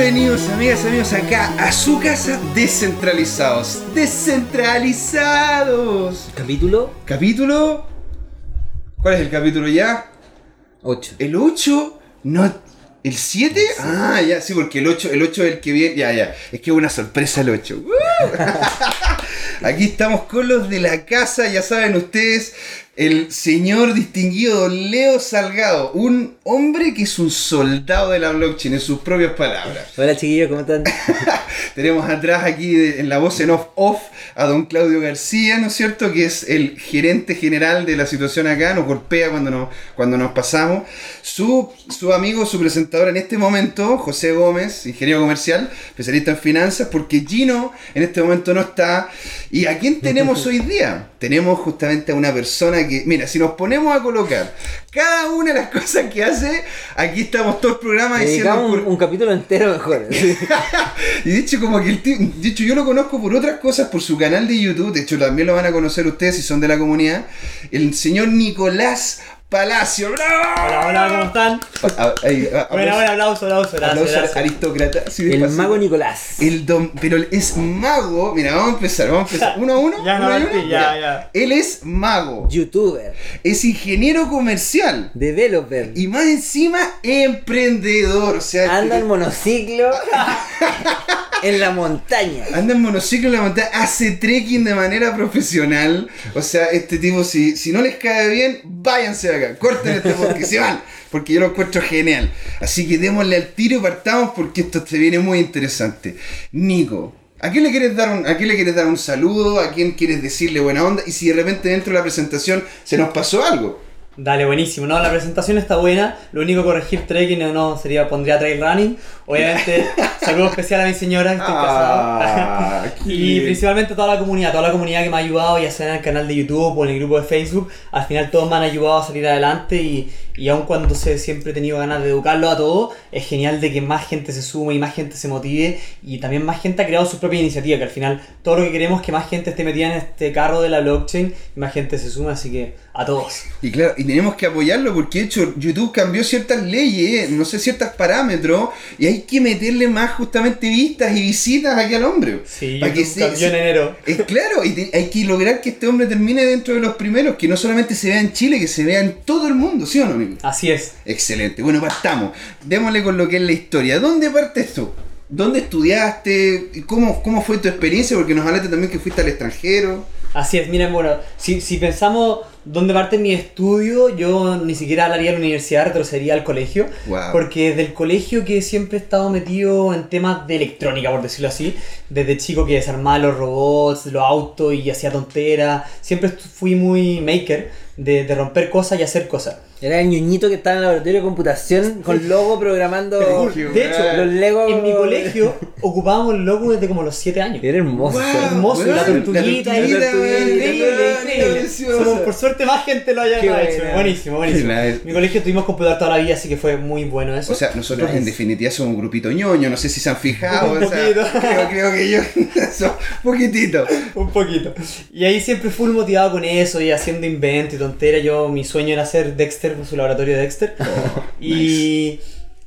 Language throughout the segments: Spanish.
Bienvenidos amigas y amigos acá a su casa descentralizados. Descentralizados. Capítulo Capítulo... ¿Cuál es el capítulo ya? 8. ¿El 8? No... ¿El 7? Ah, ya, sí, porque el 8, el 8 es el que viene. Ya, ya. Es que es una sorpresa el 8. Aquí estamos con los de la casa, ya saben ustedes, el señor distinguido Don Leo Salgado, un hombre que es un soldado de la blockchain en sus propias palabras. Hola chiquillos, ¿cómo están? Tenemos atrás aquí de- en la voz en off off a don Claudio García, ¿no es cierto? Que es el gerente general de la situación acá, nos golpea cuando nos, cuando nos pasamos. Su, su amigo, su presentador en este momento, José Gómez, ingeniero comercial, especialista en finanzas, porque Gino en este momento no está. ¿Y a quién tenemos hoy día? Tenemos justamente a una persona que, mira, si nos ponemos a colocar cada una de las cosas que hace, aquí estamos todo el programa diciendo... Un capítulo entero mejor. y de hecho, como que el tío, de hecho, yo lo conozco por otras cosas, por su canal de YouTube, de hecho también lo van a conocer ustedes si son de la comunidad, el señor Nicolás Palacio. ¡Bravo! Hola, hola, ¿cómo están? A- ahí, a- Bueno, bueno, aplauso, aplauso, gracias. aplauso gracias. aristócrata. El mago Nicolás. El don, pero es mago. Mira, vamos a empezar, vamos a empezar. Uno a uno. Ya, uno no, uno. sí, ya, ya. Él es mago, Youtuber. es ingeniero comercial Developer. y más encima emprendedor. O sea, Anda en monociclo. en la montaña. Anda en monociclo en la montaña, hace trekking de manera profesional. O sea, este tipo, si, si no les cae bien, váyanse de acá, corten este porque se van. Porque yo lo encuentro genial. Así que démosle al tiro y partamos porque esto te viene muy interesante. Nico, ¿a quién le quieres dar un, a quién le quieres dar un saludo? ¿A quién quieres decirle buena onda? Y si de repente dentro de la presentación se nos pasó algo. Dale, buenísimo. No, la presentación está buena. Lo único corregir trekking o no sería pondría trail running. Obviamente, saludo especial a mi señora que estoy Ah, casado. y principalmente a toda la comunidad, toda la comunidad que me ha ayudado, ya sea en el canal de YouTube o en el grupo de Facebook. Al final todos me han ayudado a salir adelante y, y aun cuando sé, siempre he tenido ganas de educarlo a todos, es genial de que más gente se sume y más gente se motive y también más gente ha creado su propia iniciativa, que al final todo lo que queremos es que más gente esté metida en este carro de la blockchain y más gente se sume, así que a todos. Y claro, y tenemos que apoyarlo porque de hecho YouTube cambió ciertas leyes, no sé, ciertos parámetros, y hay que meterle más justamente vistas y visitas aquí al hombre. Sí, Para que se- en enero. Es claro, y te- hay que lograr que este hombre termine dentro de los primeros, que no solamente se vea en Chile, que se vea en todo el mundo, ¿sí o no, amigo? Así es. Excelente. Bueno, partamos. Démosle con lo que es la historia. ¿Dónde partes tú? ¿Dónde estudiaste? ¿Y ¿Cómo, ¿Cómo fue tu experiencia? Porque nos hablaste también que fuiste al extranjero. Así es, miren, bueno, si, si pensamos dónde parte mi estudio, yo ni siquiera hablaría de la universidad, retrocedería al colegio. Wow. Porque desde el colegio que siempre he estado metido en temas de electrónica, por decirlo así, desde chico que desarmaba los robots, los autos y hacía tonteras, siempre fui muy maker de, de romper cosas y hacer cosas. Era el ñuñito que estaba en el laboratorio de computación con logo programando De hecho, los Lego. En mi colegio ocupábamos el logo desde como los 7 años. Era hermoso. Wow. Hermoso, Weón, la tortuguita, la y- tortuguita, increíble, por suerte más gente lo haya Qué hecho. buena. Buenísimo, buenísimo. En mi colegio tuvimos computador toda la vida, así que fue muy bueno eso. O sea, nosotros en definitiva somos un grupito ñoño, no sé si se han fijado. Un o sea, poquito. creo, creo que yo. un poquitito. Un poquito. Y ahí siempre full motivado con eso y haciendo invento y tontera. Yo, mi sueño era ser Dexter, su laboratorio de Dexter. y,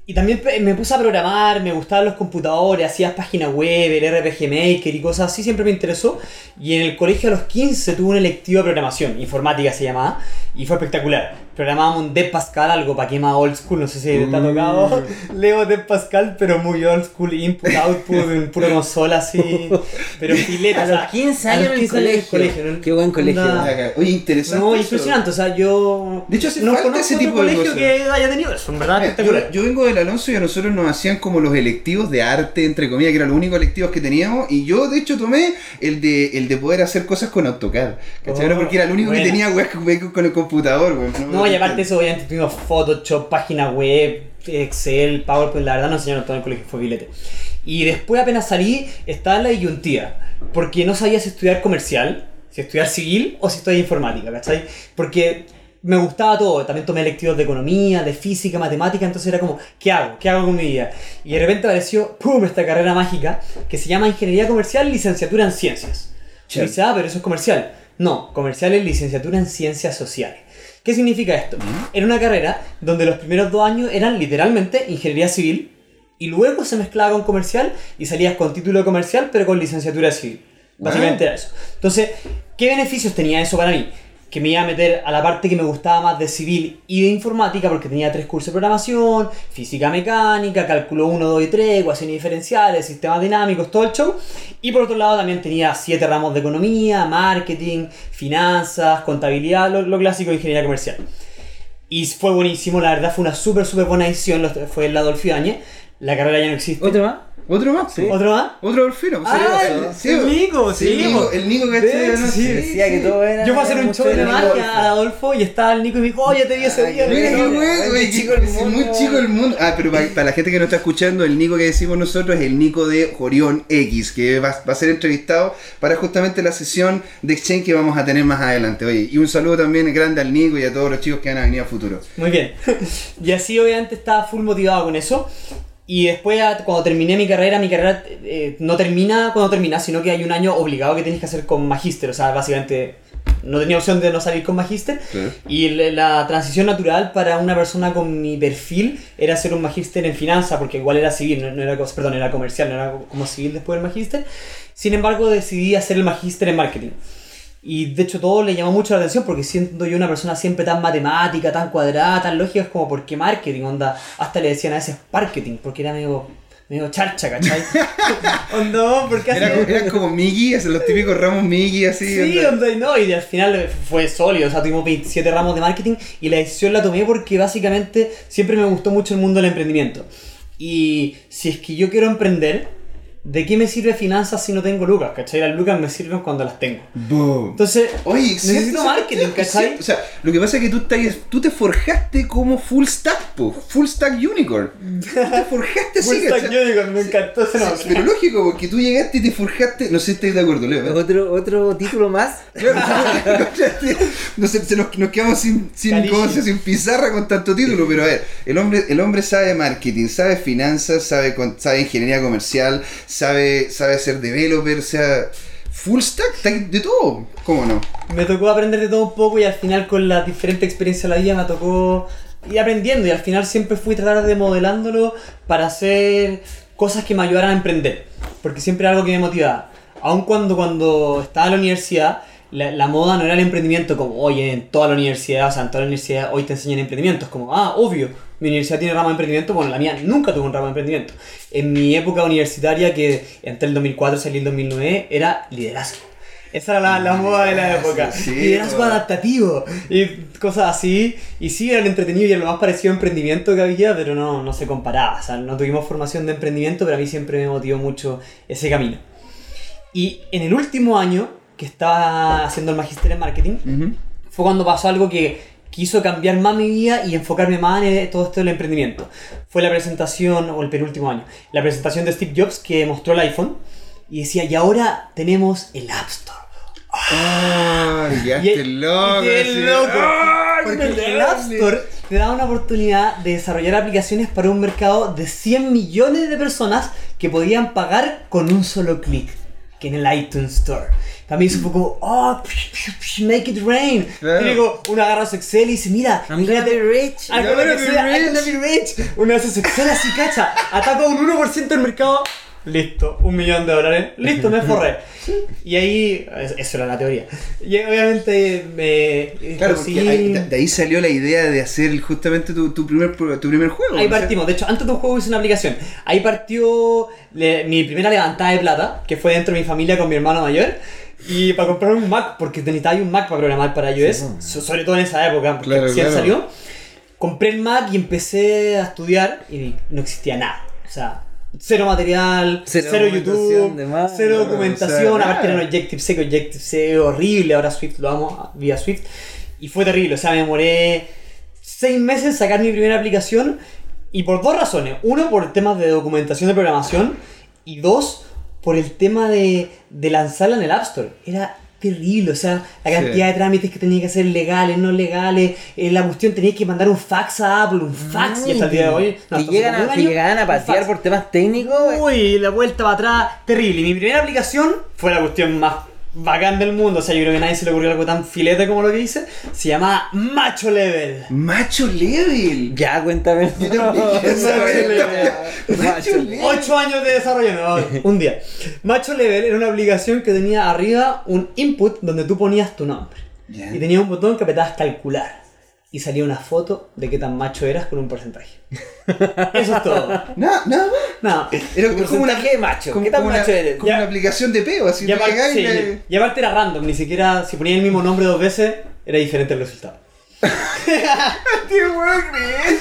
y también me puse a programar, me gustaban los computadores, hacía páginas web, el RPG Maker y cosas así, siempre me interesó. Y en el colegio a los 15 tuve un electivo de programación, informática se llamaba, y fue espectacular. Programábamos un Dev Pascal, algo para que más old school, no sé si te ha Mm. tocado. Leo Dev Pascal, pero muy old school, input, output, en pura consola así. Pero fileta. A o sea, los 15 a años en el 15 años en el colegio. colegio, ¿no? Qué buen colegio. Onda- Oye, interesante. No, impresionante, o sea, yo De hecho, hace no falta conozco ese otro tipo de colegio cosas. que haya tenido eso, en verdad Mira, espectacular. Yo, yo vengo del Alonso y a nosotros nos hacían como los electivos de arte, entre comillas, que eran los únicos electivos que teníamos. Y yo, de hecho, tomé el de, el de poder hacer cosas con AutoCAD. ¿Cachai? Oh, Porque era el único buena. que tenía weas con, con el computador, weón. No, y aparte eso, obviamente tuvimos Photoshop, página web, Excel, PowerPoint, la verdad nos enseñaron todo en el colegio, fue filete. Y después apenas salí, estaba en la disyuntiva, porque no sabía si estudiar comercial, si estudiar civil o si estudiar informática, ¿cachai? Porque me gustaba todo, también tomé electivos de economía, de física, matemática, entonces era como, ¿qué hago? ¿Qué hago con mi vida? Y de repente apareció, ¡pum!, esta carrera mágica que se llama Ingeniería Comercial, Licenciatura en Ciencias. Y Chévere. dice, ah, pero eso es comercial. No, comercial es licenciatura en Ciencias Sociales. ¿Qué significa esto? Era una carrera donde los primeros dos años eran literalmente ingeniería civil y luego se mezclaba con comercial y salías con título de comercial pero con licenciatura civil. Básicamente era eso. Entonces, ¿qué beneficios tenía eso para mí? Que me iba a meter a la parte que me gustaba más de civil y de informática porque tenía tres cursos de programación, física mecánica, cálculo 1, 2 y 3, ecuaciones diferenciales, sistemas dinámicos, todo el show. Y por otro lado también tenía siete ramos de economía, marketing, finanzas, contabilidad, lo, clásico de ingeniería comercial. Y fue buenísimo, la verdad fue una súper, súper buena edición, fue el Adolfo Áñez. La carrera ya no existe. ¿Otro más? ¿Otro más? po? ¿Otro más? Otro Orfino. Ah, el Nico, sí, El Nico, el Nico De ¿cachai? hecho, ¿no? sí, Decía que todo era. Yo fui a hacer un show de de magia a Adolfo y estaba el Nico y me dijo, oye, te vi ese día. Mira qué güey, chico que- el es mundo. muy chico el mundo. Ah, pero para, para la gente que no está escuchando, el Nico que decimos nosotros es el Nico de Jorión X, que va, va a ser entrevistado para justamente la sesión de Exchange que vamos a tener más adelante. Oye, y un saludo también grande al Nico y a todos los chicos que van a venir a futuro. Muy bien. Y así obviamente estaba full motivado con eso. Y después, cuando terminé mi carrera, mi carrera eh, no termina cuando termina, sino que hay un año obligado que tienes que hacer con magíster. O sea, básicamente no tenía opción de no salir con magíster. Claro. Y la transición natural para una persona con mi perfil era hacer un magíster en finanzas, porque igual era civil, no, no era, perdón, era comercial, no era como civil después del magíster. Sin embargo, decidí hacer el magíster en marketing. Y de hecho todo le llamó mucho la atención porque siendo yo una persona siempre tan matemática, tan cuadrada, tan lógica, es como, ¿por qué marketing? Onda, hasta le decían a veces marketing, porque era medio, medio charcha, ¿cachai? onda, porque Era, como- eran como Miggy, así, los típicos ramos Miggy así. Sí, onda. onda, y no, y al final fue sólido, o sea, tuvimos 27 ramos de marketing y la decisión la tomé porque básicamente siempre me gustó mucho el mundo del emprendimiento. Y si es que yo quiero emprender, ¿de qué me sirve finanzas si no tengo lucas? ¿Cachai? Las lucas me sirven cuando las tengo. Boom. Entonces, Oye, necesito ¿cierto? marketing. ¿cachai? O sea, lo que pasa es que tú, estás, tú te forjaste como full stack, po, full stack unicorn. Tú te forjaste así, Full Stack ¿cachai? Unicorn, me encantó ese nombre. Pero lógico, porque tú llegaste y te forjaste. No sé si estás de acuerdo, Leo. ¿eh? Otro, otro título más. No sé, se nos, nos quedamos sin, sin, Calicio. ¿cómo se dice? sin pizarra con tanto título, pero a ver, el hombre, el hombre sabe marketing, sabe finanzas, sabe, con- sabe ingeniería comercial, sabe, sabe ser developer, o sea, full stack, de todo, ¿cómo no? Me tocó aprender de todo un poco y al final con la diferente experiencia de la vida me tocó ir aprendiendo y al final siempre fui tratar de modelándolo para hacer cosas que me ayudaran a emprender, porque siempre era algo que me motivaba. Aun cuando cuando estaba en la universidad, la, la moda no era el emprendimiento como, oye, en toda la universidad, o sea, en toda la universidad hoy te enseñan emprendimientos, como, ah, obvio, mi universidad tiene ramo de emprendimiento, bueno, la mía nunca tuvo un ramo de emprendimiento. En mi época universitaria, que entre el 2004 y el 2009, era liderazgo. Esa era la, la moda de la época. Sí, liderazgo bueno. adaptativo y cosas así. Y sí, era entretenido y era lo más parecido a emprendimiento que había, pero no, no se comparaba. O sea, no tuvimos formación de emprendimiento, pero a mí siempre me motivó mucho ese camino. Y en el último año que estaba haciendo el magister en marketing, fue cuando pasó algo que quiso cambiar más mi vida y enfocarme más en todo esto del emprendimiento. Fue la presentación, o el penúltimo año, la presentación de Steve Jobs que mostró el iPhone y decía, y ahora tenemos el App Store. Ah, ya Y- este loco. qué loco. ¡ah, Porque qué el App! Store te da una oportunidad de desarrollar aplicaciones para un mercado de 100 millones de personas que podían pagar con un solo clic, que en el iTunes Store. También como, oh, psh, psh, psh, make it rain. Claro. Y digo, uno agarra su Excel y dice, mira, I'm gonna be rich. I'm gonna gonna be rich. I'm rich. gonna be rich. Uno hace su Excel así, cacha. Ataca un 1% del mercado. Listo, un millón de dólares. Listo, me forré. Y ahí, es- eso era la teoría. Y obviamente me. Claro, conseguí- ahí- de ahí salió la idea de hacer justamente tu, tu primer, tu primer juego. Ahí partimos. De hecho, antes de un juego hice una aplicación. Ahí partió le- mi primera levantada de plata, que fue dentro de mi familia con mi hermano mayor. Y para comprar un Mac, porque necesitaba un Mac para programar para iOS, Sí, so- sobre todo en esa época, porque Claro, recién claro. salió. Compré el Mac y empecé a estudiar y no existía nada. O sea, cero material, Cero cero, YouTube, más, cero no, documentación. o sea, aparte nada. era un Objective-C, que Objective-C horrible. Ahora Swift lo amo, vía Swift. Y fue terrible. O sea, me demoré seis meses en sacar mi primera aplicación y por dos razones. Uno, por temas de documentación de programación y dos, por el tema de, de lanzarla en el App Store. Era terrible, o sea, la Sí. cantidad de trámites que tenía que hacer legales, no legales, eh, la cuestión tenía que mandar un fax a Apple, un fax, y hasta el día de hoy... no, que, llegan a, año, llegaban a fax. por temas técnicos. Uy, la vuelta para atrás, terrible. Y mi primera aplicación fue la cuestión más bacán del mundo, o sea, yo creo que a nadie se le ocurrió algo tan filete como lo que hice, se llama Macho Level. Macho Level. Ya, cuéntame. Yo. Macho Level. Ocho años de desarrollo, no, un día. Macho Level era una aplicación que tenía arriba un input donde tú ponías tu nombre. Y tenía un botón que apretabas calcular. Y salía una foto de qué tan macho eras con un porcentaje. Eso es todo. Nada, nada más. No. Era como una, Porcentaje de macho. como, ¿Qué tan como macho una, eres? como Ya. una aplicación de peo, así Y te aparte, sí, le- y aparte era random, ni siquiera si ponía el mismo nombre dos veces era diferente el resultado.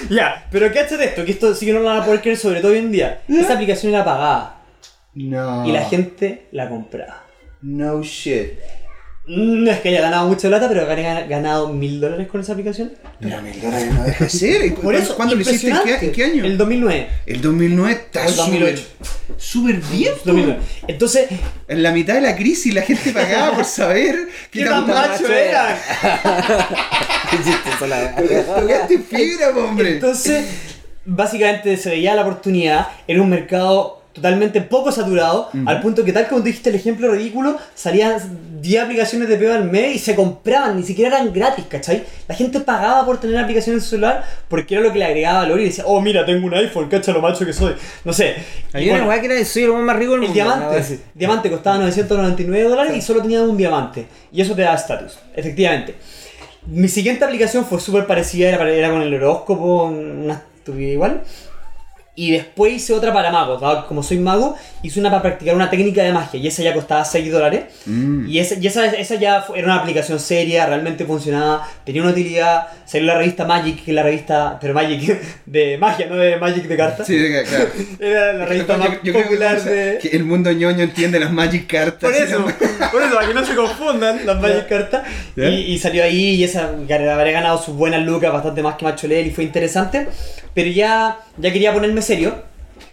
Ya, pero cáchate esto, que esto sí que no lo van a poder creer, sobre todo hoy en día. Esa aplicación era pagada No. y la gente la compraba. No shit. No es que haya ganado mucha plata, pero haya ganado mil dólares con esa aplicación. Pero mil dólares no deja de ser. Por eso, ¿Cuándo lo hiciste? ¿En qué, en qué año? El 2009. El 2009 está El 2008. súper bien. po. 2009. Entonces, En la mitad de la crisis la gente pagaba por saber qué, ¿qué tan macho era. Tocaste fibra, hombre. Entonces, básicamente se veía la oportunidad, era un mercado totalmente poco saturado, al punto que tal como tú dijiste el ejemplo ridículo, salían 10 aplicaciones de peo al mes y se compraban, ni siquiera eran gratis, ¿cachai? La gente pagaba por tener aplicaciones en su celular porque era lo que le agregaba valor y decía, oh mira, tengo un iPhone, cacha lo macho que soy. No sé. Y Había una bueno, que era soy el más rico del el mundo. diamante, weá así. diamante costaba 999 dólares y solo tenía un diamante. Y eso te da estatus, efectivamente. Mi siguiente aplicación fue súper parecida, era, era con el horóscopo, una estupidez igual. Y después hice otra para magos, que como soy mago, hice una para practicar una técnica de magia y esa ya costaba 6 dólares. Mm. Y, esa, y esa, esa ya era una aplicación seria, realmente funcionaba, tenía una utilidad. Salió la revista Magic, que es la revista, pero Magic de magia, no de Magic de cartas. Sí, claro. Era la revista Yo- más yo creo que popular cosa- de... que el mundo ñoño entiende las Magic cartas. Por eso, por eso, para que no se confundan las Magic cartas. Y, y salió ahí y esa habré ganado sus buenas lucas, bastante más que Macho Level y fue interesante. Pero ya, ya quería ponerme serio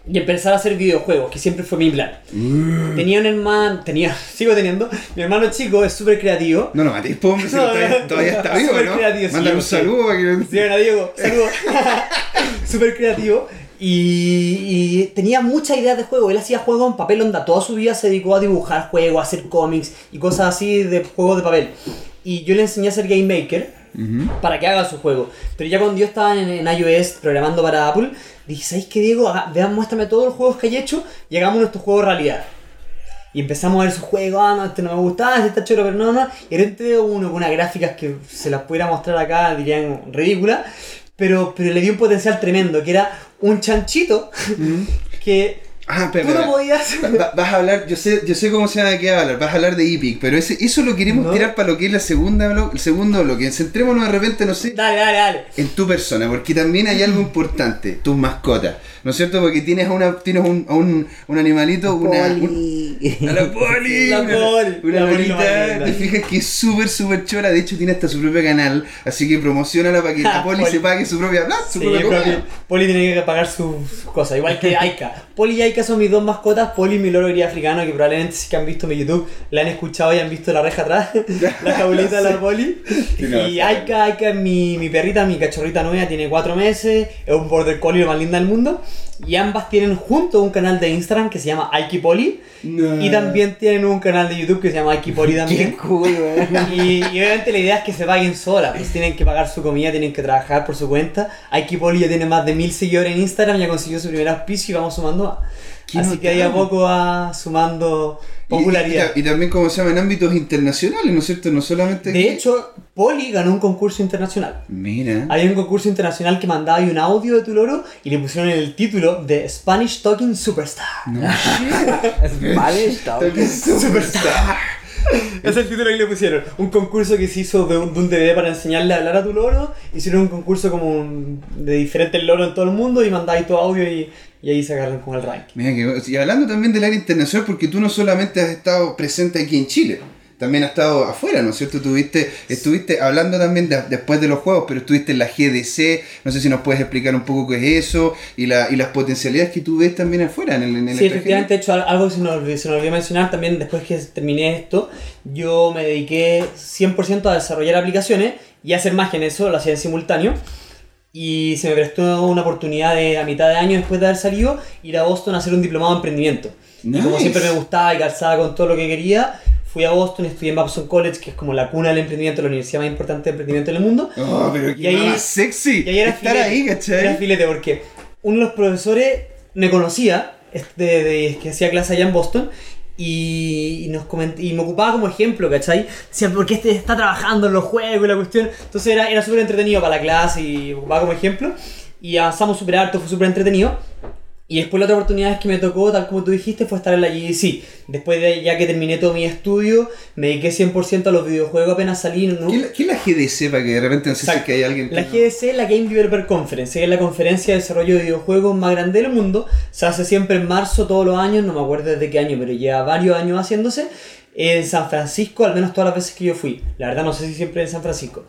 y empezar a hacer videojuegos, que siempre fue mi plan. Mm. Tenía un hermano, tenía, sigo teniendo, mi hermano chico es súper creativo. No, no, po, hombre, si No, todavía, no, todavía está vivo, súper ¿no? creativo, sí, Mándale un yo sé. saludo para que... Sí, bueno, Diego, saludos. Súper creativo. Y, y tenía muchas ideas de juego. Él hacía juegos en papel, onda. Toda su vida se dedicó a dibujar juegos, a hacer cómics y cosas así de juegos de papel. Y yo le enseñé a hacer Game Maker Para que haga su juego. Pero ya cuando yo estaba en, en iOS programando para Apple, dije, ¿sabéis qué, Diego? Haga- vean, muéstrame todos los juegos que hay hecho y hagamos nuestro juego realidad. Y empezamos a ver sus juegos, ah, no, este no me gustaba, este está choro, pero no, no. Y de repente veo uno con unas gráficas que se las pudiera mostrar acá, dirían ridículas, pero, pero le dio un potencial tremendo, que era un chanchito que Ah, pero, tú no podías... Va- Vas a hablar, yo sé, yo sé cómo se llama de qué vas a hablar, vas a hablar de Epic, pero ese, eso lo queremos No. tirar para lo que es la segunda blo- el segundo bloque. Centrémonos de repente, no sé, Dale, dale, dale. en tu persona, porque también hay algo importante, tus mascotas, ¿no es cierto? Porque tienes a una, tienes un, a un, un animalito, una, un- Poli. a la poli, La una, Poli, una bolita, te fijas que es súper, súper chora, de hecho tiene hasta su propio canal, así que promocionala para que la poli, Poli. se pague su propia plata, su Sí, propia. Poli, tiene que pagar sus cosas, igual que Aika. Poli y Aika son mis dos mascotas. Poli y mi loro gris africano, que probablemente si que han visto mi YouTube, la han escuchado y han visto la reja atrás, la jaulita de la Poli. Sí, no, y Aika, Aika es mi, mi perrita, mi cachorrita nueva, tiene cuatro meses, es un border collie lo más linda del mundo. Y ambas tienen junto un canal de Instagram que se llama Aiki Poli. No. Y también tienen un canal de YouTube que se llama Aiki Poli Qué también. cool. Y, y obviamente la idea es que se paguen solas, pues tienen que pagar su comida, tienen que trabajar por su cuenta. Aiki Poli ya tiene más de mil seguidores en Instagram, ya consiguió su primer auspicio y vamos sumando más. Así que ahí a poco va sumando popularidad. Y, y también, como se llama, en ámbitos internacionales, ¿no es cierto? No solamente. De hecho, Poli ganó un concurso internacional. Mira. Hay un concurso internacional que mandaba ahí un audio de tu loro y le pusieron el título de Spanish Talking Superstar. No, Vale, está. Superstar. Es el título que le pusieron. Un concurso que se hizo de un, de un DVD para enseñarle a hablar a tu loro. Hicieron un concurso como un- de diferentes loros en todo el mundo y mandáis tu audio y, y ahí se agarran con el ranking. Mira que, y hablando también del área internacional, porque tú no solamente has estado presente aquí en Chile, también has estado afuera, ¿no es cierto? Tuviste, estuviste hablando también de- después de los juegos, pero estuviste en la GDC, no sé si nos puedes explicar un poco qué es eso y, la, y las potencialidades que tú ves también afuera en el, en el Sí, efectivamente, de hecho, al- algo que se nos, olvidó, se nos olvidó mencionar también después que terminé esto, yo me dediqué 100% a desarrollar aplicaciones y a hacer magia en eso, lo hacía en simultáneo. Y se me prestó una oportunidad de a mitad de año después de haber salido ir a Boston a hacer un diplomado de emprendimiento. Y como Nice. siempre me gustaba y calzaba con todo lo que quería, fui a Boston, estudié en Babson College, que es como la cuna del emprendimiento, la universidad más importante de emprendimiento en el mundo. Oh, pero Y ahí- sexy. Y ahí era estar filete, ahí, ¿cachai? Era filete porque uno de los profesores me conocía, este, de, de- que hacía clase allá en Boston, y, y nos coment- y me ocupaba como ejemplo, ¿cachai? Decía, porque este está trabajando en los juegos y la cuestión. Entonces era, era súper entretenido para la clase y me ocupaba como ejemplo. Y avanzamos súper harto, fue súper entretenido. Y después la otra oportunidad que me tocó, tal como tú dijiste, fue estar en la GDC. Después de ya que terminé todo mi estudio, me dediqué 100% a los videojuegos apenas salí. ¿no? ¿Qué, es la- qué es la GDC para que de repente no sé si es que hay alguien que La no- GDC, la Game Developer Conference, es la conferencia de desarrollo de videojuegos más grande del mundo. Se hace siempre en marzo todos los años, no me acuerdo desde qué año, pero lleva varios años haciéndose. En San Francisco, al menos todas las veces que yo fui. La verdad no sé si siempre en San Francisco.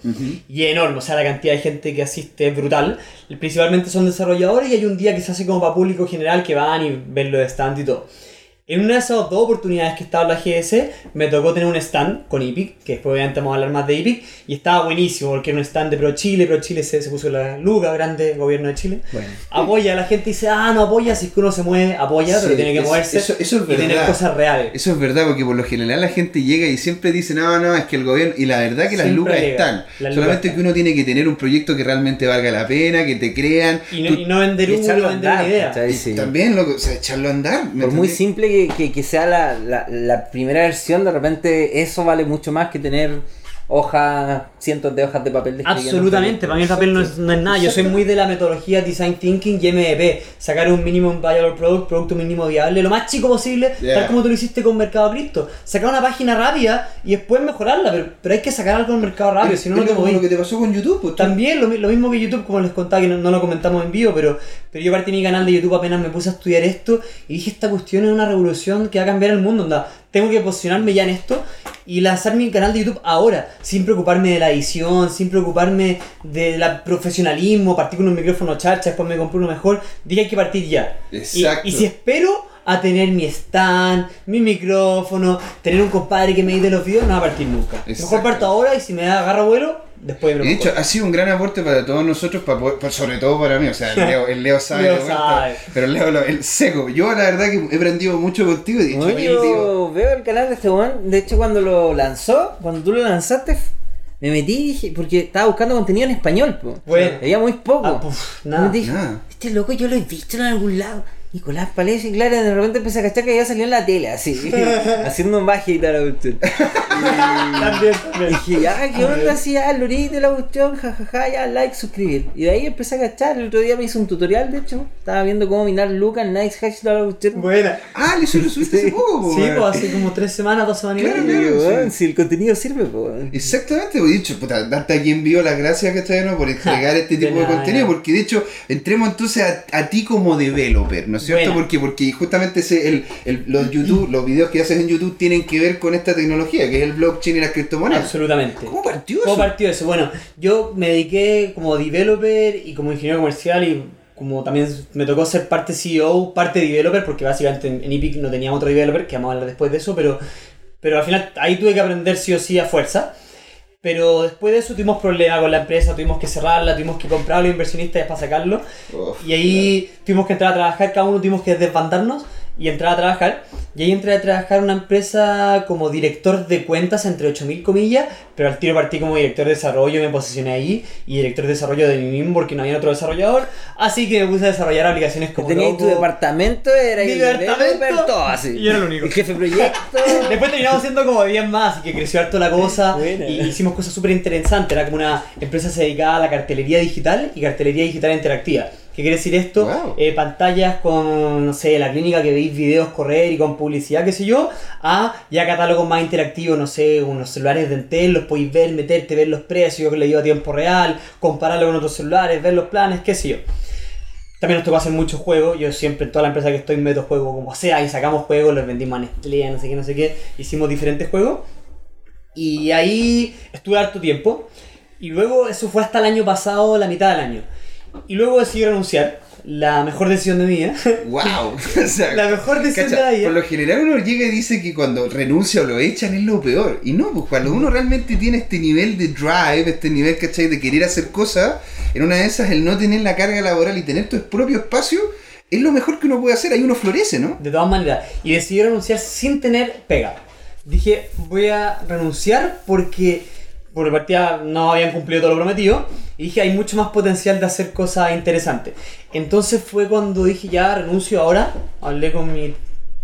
Y enorme, o sea, la cantidad de gente que asiste es brutal. Principalmente son desarrolladores y hay un día que se hace como para público general que van y ven los stands y todo. En una de esas dos oportunidades que estaba en la GS, me tocó tener un stand con Epic, que después obviamente vamos a hablar más de Epic, y estaba buenísimo, porque era un stand de Pro Chile, Pro Chile se, se puso la luga grande, gobierno de Chile. Bueno. Apoya, la gente dice, ah, no apoya, si es que uno se mueve, apoya, pero Sí, tiene que es- moverse eso- eso es y tener verdad. cosas reales. Eso es verdad, porque por lo general la gente llega y siempre dice, no, no, es que el gobierno... Y la verdad que las Siempre lucas llega. están. Las lucas Solamente están. que uno tiene que tener un proyecto que realmente valga la pena, que te crean. Y no, Tú- y no vender echarlo no a vender andar, una idea. También, loco, o sea, echarlo a andar. ¿me Por muy simple que, que- que sea la, la- la primera versión, de repente eso vale mucho más que tener hojas, cientos de hojas de papel describiendo Absolutamente, para mí el papel no es, no es nada. Yo soy muy de la metodología Design Thinking y MVP. Sacar un minimum viable product, producto mínimo viable, lo más chico posible, Yeah. tal como tú lo hiciste con Mercado Cripto. Sacar una página rápida y después mejorarla, pero, pero hay que sacar algo en Mercado rápido, si no, no Es te como movís. lo que te pasó con YouTube. Pues, También lo, mi- lo mismo que YouTube, como les contaba, que no, no lo comentamos en vivo, pero, pero yo partí mi canal de YouTube apenas me puse a estudiar esto y dije, esta cuestión es una revolución que va a cambiar el mundo, onda. Tengo que posicionarme ya en esto y lanzar mi canal de YouTube ahora, sin preocuparme de la edición, sin preocuparme del profesionalismo, partí con un micrófono charcha, después me compré uno mejor, dije hay que partir ya. Y- Exacto. Y, si espero a tener mi stand, mi micrófono, tener un compadre que me edite los videos, no va a partir nunca. Mejor parto ahora y si me da agarra vuelo, después me de hecho, ha sido un gran aporte para todos nosotros, para poder- para- sobre todo para mí. O sea, el Leo, el Leo sabe. Leo vuelta. Pero el Leo, lo- el seco. Yo, la verdad, que he aprendido mucho contigo. Y metido- yo veo el canal de este weón. De hecho, cuando lo lanzó, cuando tú lo lanzaste, me metí y dije, porque estaba buscando contenido en español, po. Bueno. Había muy poco. Ah, puf, nada. dije, Nada. este loco yo lo he visto en algún lado. Nicolás Palacio, y claro, de repente empecé a cachar que había salido en la tele, así, haciendo magia y tal la cuestión. También, también. Y dije, ya, ¿qué onda? Así, ya, el lorito de la cuestión, jajaja, ya, like, suscribir. Y de ahí empecé a cachar. El otro día me hice un tutorial, de hecho. Estaba viendo cómo minar Lucas, Nice Hash y toda la cuestión. Buena. Ah, eso lo subiste hace poco, po, Sí, pues hace como tres semanas, dos semanas y Claro, media. claro. Y, sí. si el contenido sirve, pues. Exactamente, pues dicho, puta, darte aquí envío las gracias que está por entregar este de tipo de nada, contenido, ya. porque de hecho, entremos entonces a, a ti como developer, ¿no es cierto? Buena. Porque, porque justamente ese, el, el- los YouTube, los videos que haces en YouTube tienen que ver con esta tecnología, que es el blockchain y las criptomonedas. Absolutamente. ¿Cómo partió ¿Cómo eso? partió eso? Bueno, yo me dediqué como developer y como ingeniero comercial y como también me tocó ser parte CEO, parte developer, porque básicamente en, en Epic no teníamos otro developer, que vamos a hablar después de eso, pero, pero al final ahí tuve que aprender sí o sí a fuerza. Pero después de eso tuvimos problemas con la empresa, tuvimos que cerrarla, tuvimos que comprar a los inversionistas para sacarlo. Uf, Y ahí tuvimos que entrar a trabajar, cada uno tuvimos que desbandarnos y entrar a trabajar. Y ahí entré a trabajar en una empresa como director de cuentas, entre 8.000 comillas, pero al tiro partí como director de desarrollo, me posicioné ahí, y director de desarrollo de mí mismo porque no había otro desarrollador. Así que me puse a desarrollar aplicaciones como Tenías tu departamento, era Mi departamento, todo así. y yo era el único. El jefe proyecto. Después terminamos siendo como 10 más, así que creció harto la cosa. Buena. Y hicimos cosas súper interesantes. Era como una empresa que se dedicaba a la cartelería digital y cartelería digital interactiva. ¿Qué quiere decir esto? Wow. Eh, pantallas con, no sé, la clínica que veis videos correr y con publicidad, qué sé yo, a ya catálogos más interactivos, no sé, unos celulares de Entel, los podéis ver, meterte, ver los precios, que le digo a tiempo real, compararlo con otros celulares, ver los planes, qué sé yo. También nos tocó hacer muchos juegos. Yo siempre, en toda la empresa que estoy, meto juegos como sea y sacamos juegos, los vendimos a Nestlé, no sé qué, no sé qué. Hicimos diferentes juegos. Y ahí estuve harto tiempo. Y luego, eso fue hasta el año pasado, la mitad del año. Y luego decidí renunciar. La mejor decisión de mi vida. ¡Wow! O sea, La mejor decisión cacha, de la vida. Por lo general uno llega y dice que cuando renuncia o lo echan es lo peor. Y no, pues cuando uno realmente tiene este nivel de drive, este nivel, ¿cachai? De querer hacer cosas, en una de esas el no tener la carga laboral y tener tu propio espacio es lo mejor que uno puede hacer. Ahí uno florece, ¿no? De todas maneras. Y decidí renunciar sin tener pega. dije, voy a renunciar porque por partida no habían cumplido todo lo prometido. Y dije, hay mucho más potencial de hacer cosas interesantes. Entonces fue cuando dije, ya renuncio ahora. Hablé con mi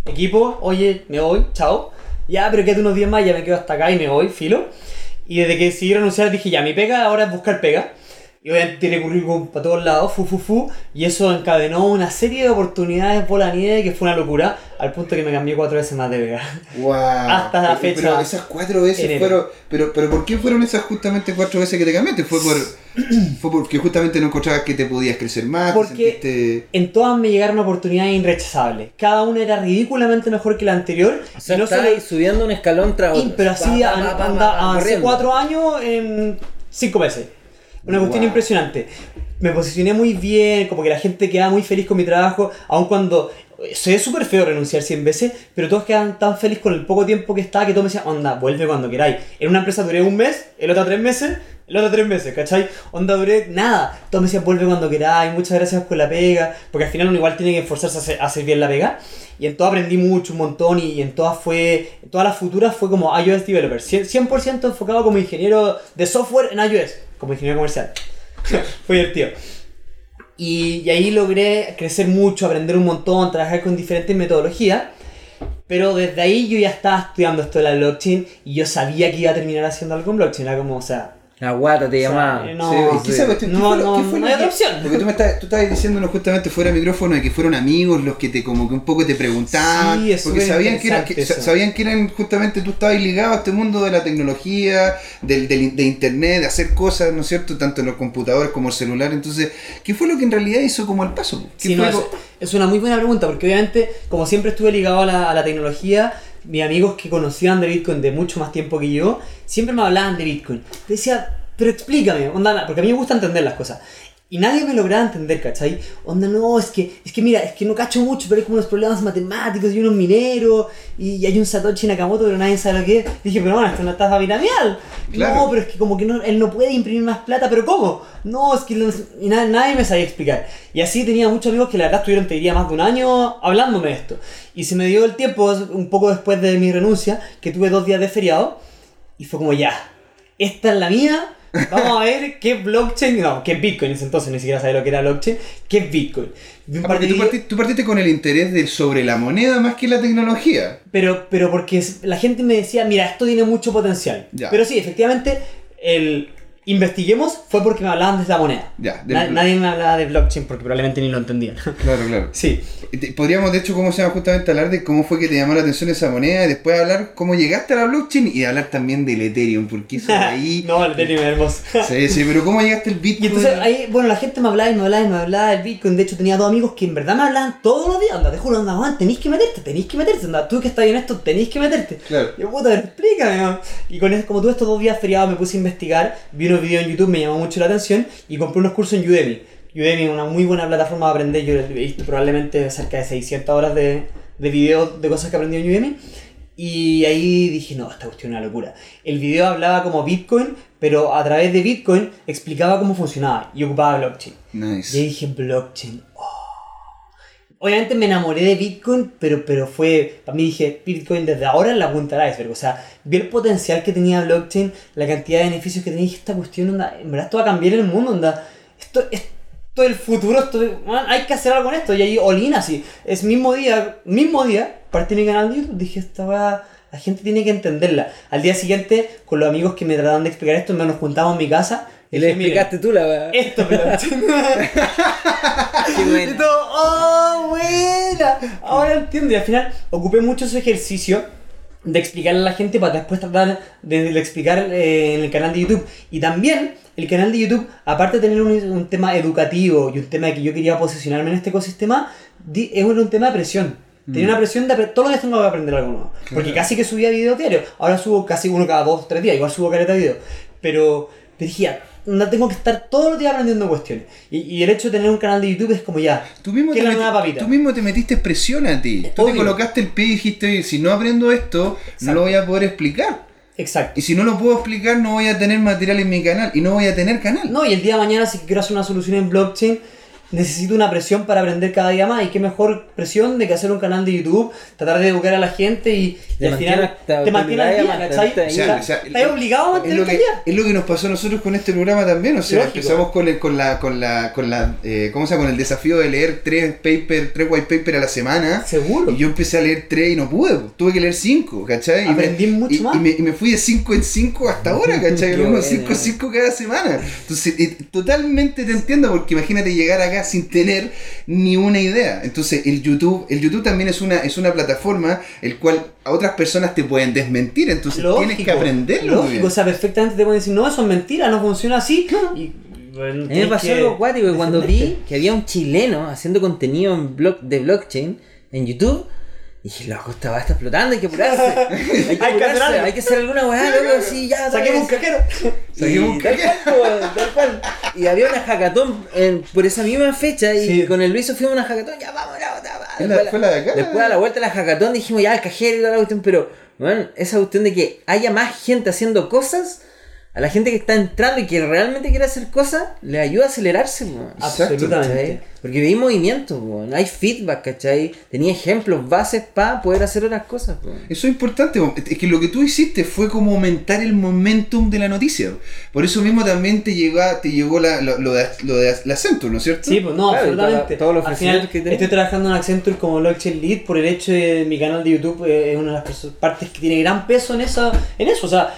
equipo, oye, me voy, chao. Ya, pero quédate unos días más, ya me quedo hasta acá y me voy, filo. Y desde que decidí renunciar dije, ya, mi pega ahora es buscar pega. Y obviamente tiene currículum para todos lados, fu, fu, fu. Y eso encadenó una serie de oportunidades por la nieve que fue una locura, al punto que me cambié cuatro veces más de pega. Wow. Hasta la fecha. Pero esas cuatro veces Enero. fueron. Pero, pero ¿por qué fueron esas justamente cuatro veces que te cambiaste? ¿Fue, por, fue porque justamente no encontrabas que te podías crecer más? te Porque sentiste- en todas me llegaron oportunidades irrechazables. Cada una era ridículamente mejor que la anterior. O sea, y no está solo- subiendo un escalón tras otro. pero así Pa, pa, an- pa, pa, anda- pa, avancé corriendo. cuatro años en cinco meses. Una cuestión Wow. impresionante. Me posicioné muy bien, como que la gente quedaba muy feliz con mi trabajo, aun cuando se es súper feo renunciar 100 veces, pero todos quedan tan felices con el poco tiempo que estaba que todos me decían, onda, vuelve cuando queráis. En una empresa duré un mes, el otro tres meses, el otro tres meses, ¿cachai? Onda duré nada. Todos me decían, vuelve cuando queráis, muchas gracias por la pega, porque al final uno igual tiene que esforzarse a hacer, a hacer bien la pega. Y en todo aprendí mucho, un montón, y en todas fue, en todas las futuras fue como iOS Developer, 100%, 100% enfocado como ingeniero de software en iOS, como ingeniero comercial. fue divertido. Y, y ahí logré crecer mucho, aprender un montón, trabajar con diferentes metodologías. Pero desde ahí yo ya estaba estudiando esto de la blockchain y yo sabía que iba a terminar haciendo algo en blockchain. Era como, o sea, La guata te o sea, llamaba. no, Sí, ¿y qué sí. esa cuestión? ¿Qué No, no, fue no hay otra opción. Porque tú me estás, tú estabas diciéndonos justamente fuera de micrófono de que fueron amigos los que te como que un poco te preguntaban. Sí, porque sabían que, era, que- interesante sa- eso. sabían que eran justamente tú estabas ligado a este mundo de la tecnología, del, del- de internet, de hacer cosas, ¿no es cierto? Tanto en los computadores como el celular. Entonces, ¿qué fue lo que en realidad hizo como el paso? ¿Qué Sí, es, es una muy buena pregunta, porque obviamente, como siempre estuve ligado a la, a la tecnología, mis amigos que conocían de Bitcoin de mucho más tiempo que yo, siempre me hablaban de Bitcoin. Decía, pero explícame, onda, porque a mí me gusta entender las cosas. Y nadie me lograba entender, ¿cachai? Onda, no, es que, es que mira, es que no cacho mucho, pero hay como unos problemas matemáticos y unos mineros, y, y hay un Satoshi Nakamoto, pero nadie sabe lo que es. Dije, pero bueno, esto no está piramidal. Claro. No, pero es que como que no, él no puede imprimir más plata, pero ¿cómo? No, es que no- y na- nadie me sabía explicar. Y así tenía muchos amigos que la verdad estuvieron, te diría, más de un año hablándome de esto. Y se me dio el tiempo, un poco después de mi renuncia, que tuve dos días de feriado, y fue como ya, esta es la mía. Vamos a ver qué es blockchain, no, qué es Bitcoin en ese entonces, ni siquiera sabía lo que era blockchain, qué es Bitcoin. Ah, tú, partiste, tú partiste con el interés de sobre la moneda más que la tecnología. Pero, pero porque la gente me decía, mira, esto tiene mucho potencial. Ya. Pero sí, efectivamente, el investiguemos fue porque me hablaban de la moneda. Ya, nadie me hablaba de blockchain porque probablemente ni lo entendían. Claro, claro. sí. Y Podríamos, de hecho, como se llama justamente hablar de cómo fue que te llamó la atención esa moneda y después hablar cómo llegaste a la blockchain y hablar también del Ethereum, porque eso ahí. no, el Ethereum es hermoso. Sí, sí, pero cómo llegaste al Y Bitcoin. entonces ahí, bueno, la gente me hablaba y me hablaba y me hablaba del Bitcoin. De hecho, tenía dos amigos que en verdad me hablaban todos los días. Anda, te juro, anda, Juan, tenéis que meterte, tenéis que meterte. Anda, tú que estás en esto, tenéis que meterte. Claro. Yo, puta, explícame. ¿no? Y con eso, como tuve estos dos días feriados, me puse a investigar, vi unos videos en YouTube, me llamó mucho la atención y compré unos cursos en Udemy. Udemy es una muy buena plataforma de aprender. Yo he visto probablemente cerca de 600 horas de, de videos de cosas que aprendí en Udemy. Y ahí dije, no, esta cuestión es una locura. El video hablaba como Bitcoin, pero a través de Bitcoin explicaba cómo funcionaba y ocupaba blockchain. Y Nice. ahí dije, blockchain. Obviamente me enamoré de Bitcoin, pero, pero fue, para mí dije, Bitcoin desde ahora la punta del iceberg. O sea, vi el potencial que tenía blockchain, la cantidad de beneficios que tenía. y dije, esta cuestión, onda, en verdad esto va a cambiar el mundo, onda. Esto, esto es el futuro, esto, man, hay que hacer algo con esto. Y ahí, Olina, así, es mismo día, mismo día, partí mi canal de YouTube, dije, esta va... La gente tiene que entenderla. Al día siguiente, con los amigos que me trataban de explicar esto, nos juntamos en mi casa. Y le dije, "Miren, explicaste tú la weá. Esto es blockchain. Qué Y todo, ¡oh, buena! Ahora entiendo. Y al final ocupé mucho ese ejercicio de explicarle a la gente para después tratar de, de explicar eh, en el canal de YouTube. Y también el canal de YouTube, aparte de tener un, un tema educativo y un tema de que yo quería posicionarme en este ecosistema, di- es un tema de presión. Tenía una presión de todos los días tengo que aprender algo nuevo. Porque casi que subía videos diarios. Ahora subo casi uno cada dos, tres días. Igual subo caleta de videos. Pero te dije, no tengo que estar todos los días aprendiendo cuestiones. Y, y el hecho de tener un canal de YouTube es como ya. Tú mismo, ¿qué te es la meti- nueva papita? tú mismo te metiste presión a ti. Tú te Obvio. colocaste el pie y dijiste, "Oye, si no aprendo esto, no lo voy a poder explicar. Exacto. Y si no lo puedo explicar, no voy a tener material en mi canal. Y no voy a tener canal. No, y el día de mañana si quiero hacer una solución en blockchain, necesito una presión para aprender cada día más. Y qué mejor presión de que hacer un canal de YouTube, tratar de educar a la gente y, y Te al final te mantiene al día, ¿cachai? O sea, O sea, estás obligado a es mantener lo, que, calidad. es lo que nos pasó a nosotros con este programa también, o sea, Lógico. empezamos con el, con la, con la, con la, eh, ¿cómo se llama? Con el desafío de leer tres paper, tres white paper a la semana. Seguro. Y yo empecé a leer tres y no pude, pues, tuve que leer cinco, ¿cachai? Y Aprendí me, mucho y, más. y me, y me fui de cinco en cinco hasta ahora, ¿cachai? Buena. cinco, cinco cada semana. Entonces, eh, totalmente te entiendo, porque imagínate llegar acá sin tener ni una idea. Entonces, el YouTube, el YouTube también es una, es una plataforma el cual a otras personas te pueden desmentir, entonces tienes que aprenderlo. Lógico, bien. o sea, perfectamente te pueden decir, no, eso es mentira, no funciona así. Y, bueno, A mí me pasó que algo cuático que cuando vi que había un chileno haciendo contenido en blog, de blockchain en YouTube, dije, loco, esta va a estar explotando, hay que apurarse. Hay que, apurarse, hay que hacer alguna weá, loco, sí, ya. Saquemos un cajero. Saquemos un Y tal cual, po, tal cual. Y había una hackathon en- por esa misma fecha y Sí. con el Luis fuimos a una hackathon, ya vamos, ya, ya, va. ¿Fue la- Después fue la de acá? Después a la vuelta de la hackathon dijimos ya el cajero y toda la cuestión, pero bueno, esa cuestión de que haya más gente haciendo cosas, a la gente que está entrando y que realmente quiere hacer cosas, le ayuda a acelerarse. Absolutamente. ¿Cachai? Porque veis movimiento, po. hay feedback, ¿cachai? Tenía ejemplos, bases para poder hacer otras cosas. po. Eso es importante, po. es que lo que tú hiciste fue como aumentar el momentum de la noticia. Por eso mismo también te llegó, te llegó la- lo, lo de, lo de la Accenture, ¿no es cierto? Sí, pues no, Claro, absolutamente. toda- todos los Al final, ofrecimientos que tenés. estoy trabajando en Accenture como Blockchain Lead por el hecho de mi canal de YouTube eh, es una de las partes que tiene gran peso en, esa, en eso. O sea,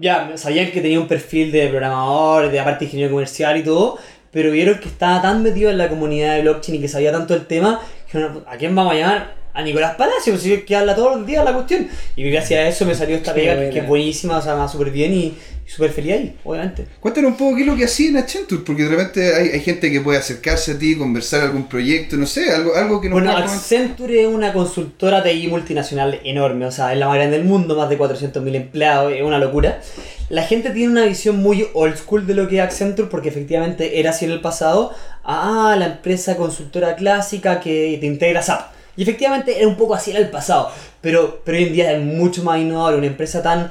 ya sabían que tenía un perfil de programador, de aparte ingeniero comercial y todo, pero vieron que estaba tan metido en la comunidad de blockchain y que sabía tanto el tema, que ¿a quién vamos a llamar? A Nicolás Palacio, pues, que habla todos los días la cuestión. Y gracias a eso me salió esta pega que- es buenísima, o sea, me va súper bien y, y súper feliz ahí, obviamente. Cuéntanos un poco qué es lo que hacía en Accenture, porque de repente hay, hay gente que puede acercarse a ti, conversar algún proyecto, no sé, algo, algo que nos Bueno, puedas comentar. Accenture es una consultora TI multinacional enorme, o sea, es la más grande del mundo, más de 400.000 empleados, es una locura. La gente tiene una visión muy old school de lo que es Accenture, porque efectivamente era así en el pasado, ah, la empresa consultora clásica que te integra SAP. Y efectivamente era un poco así en el pasado, pero, pero hoy en día es mucho más innovador, una empresa tan,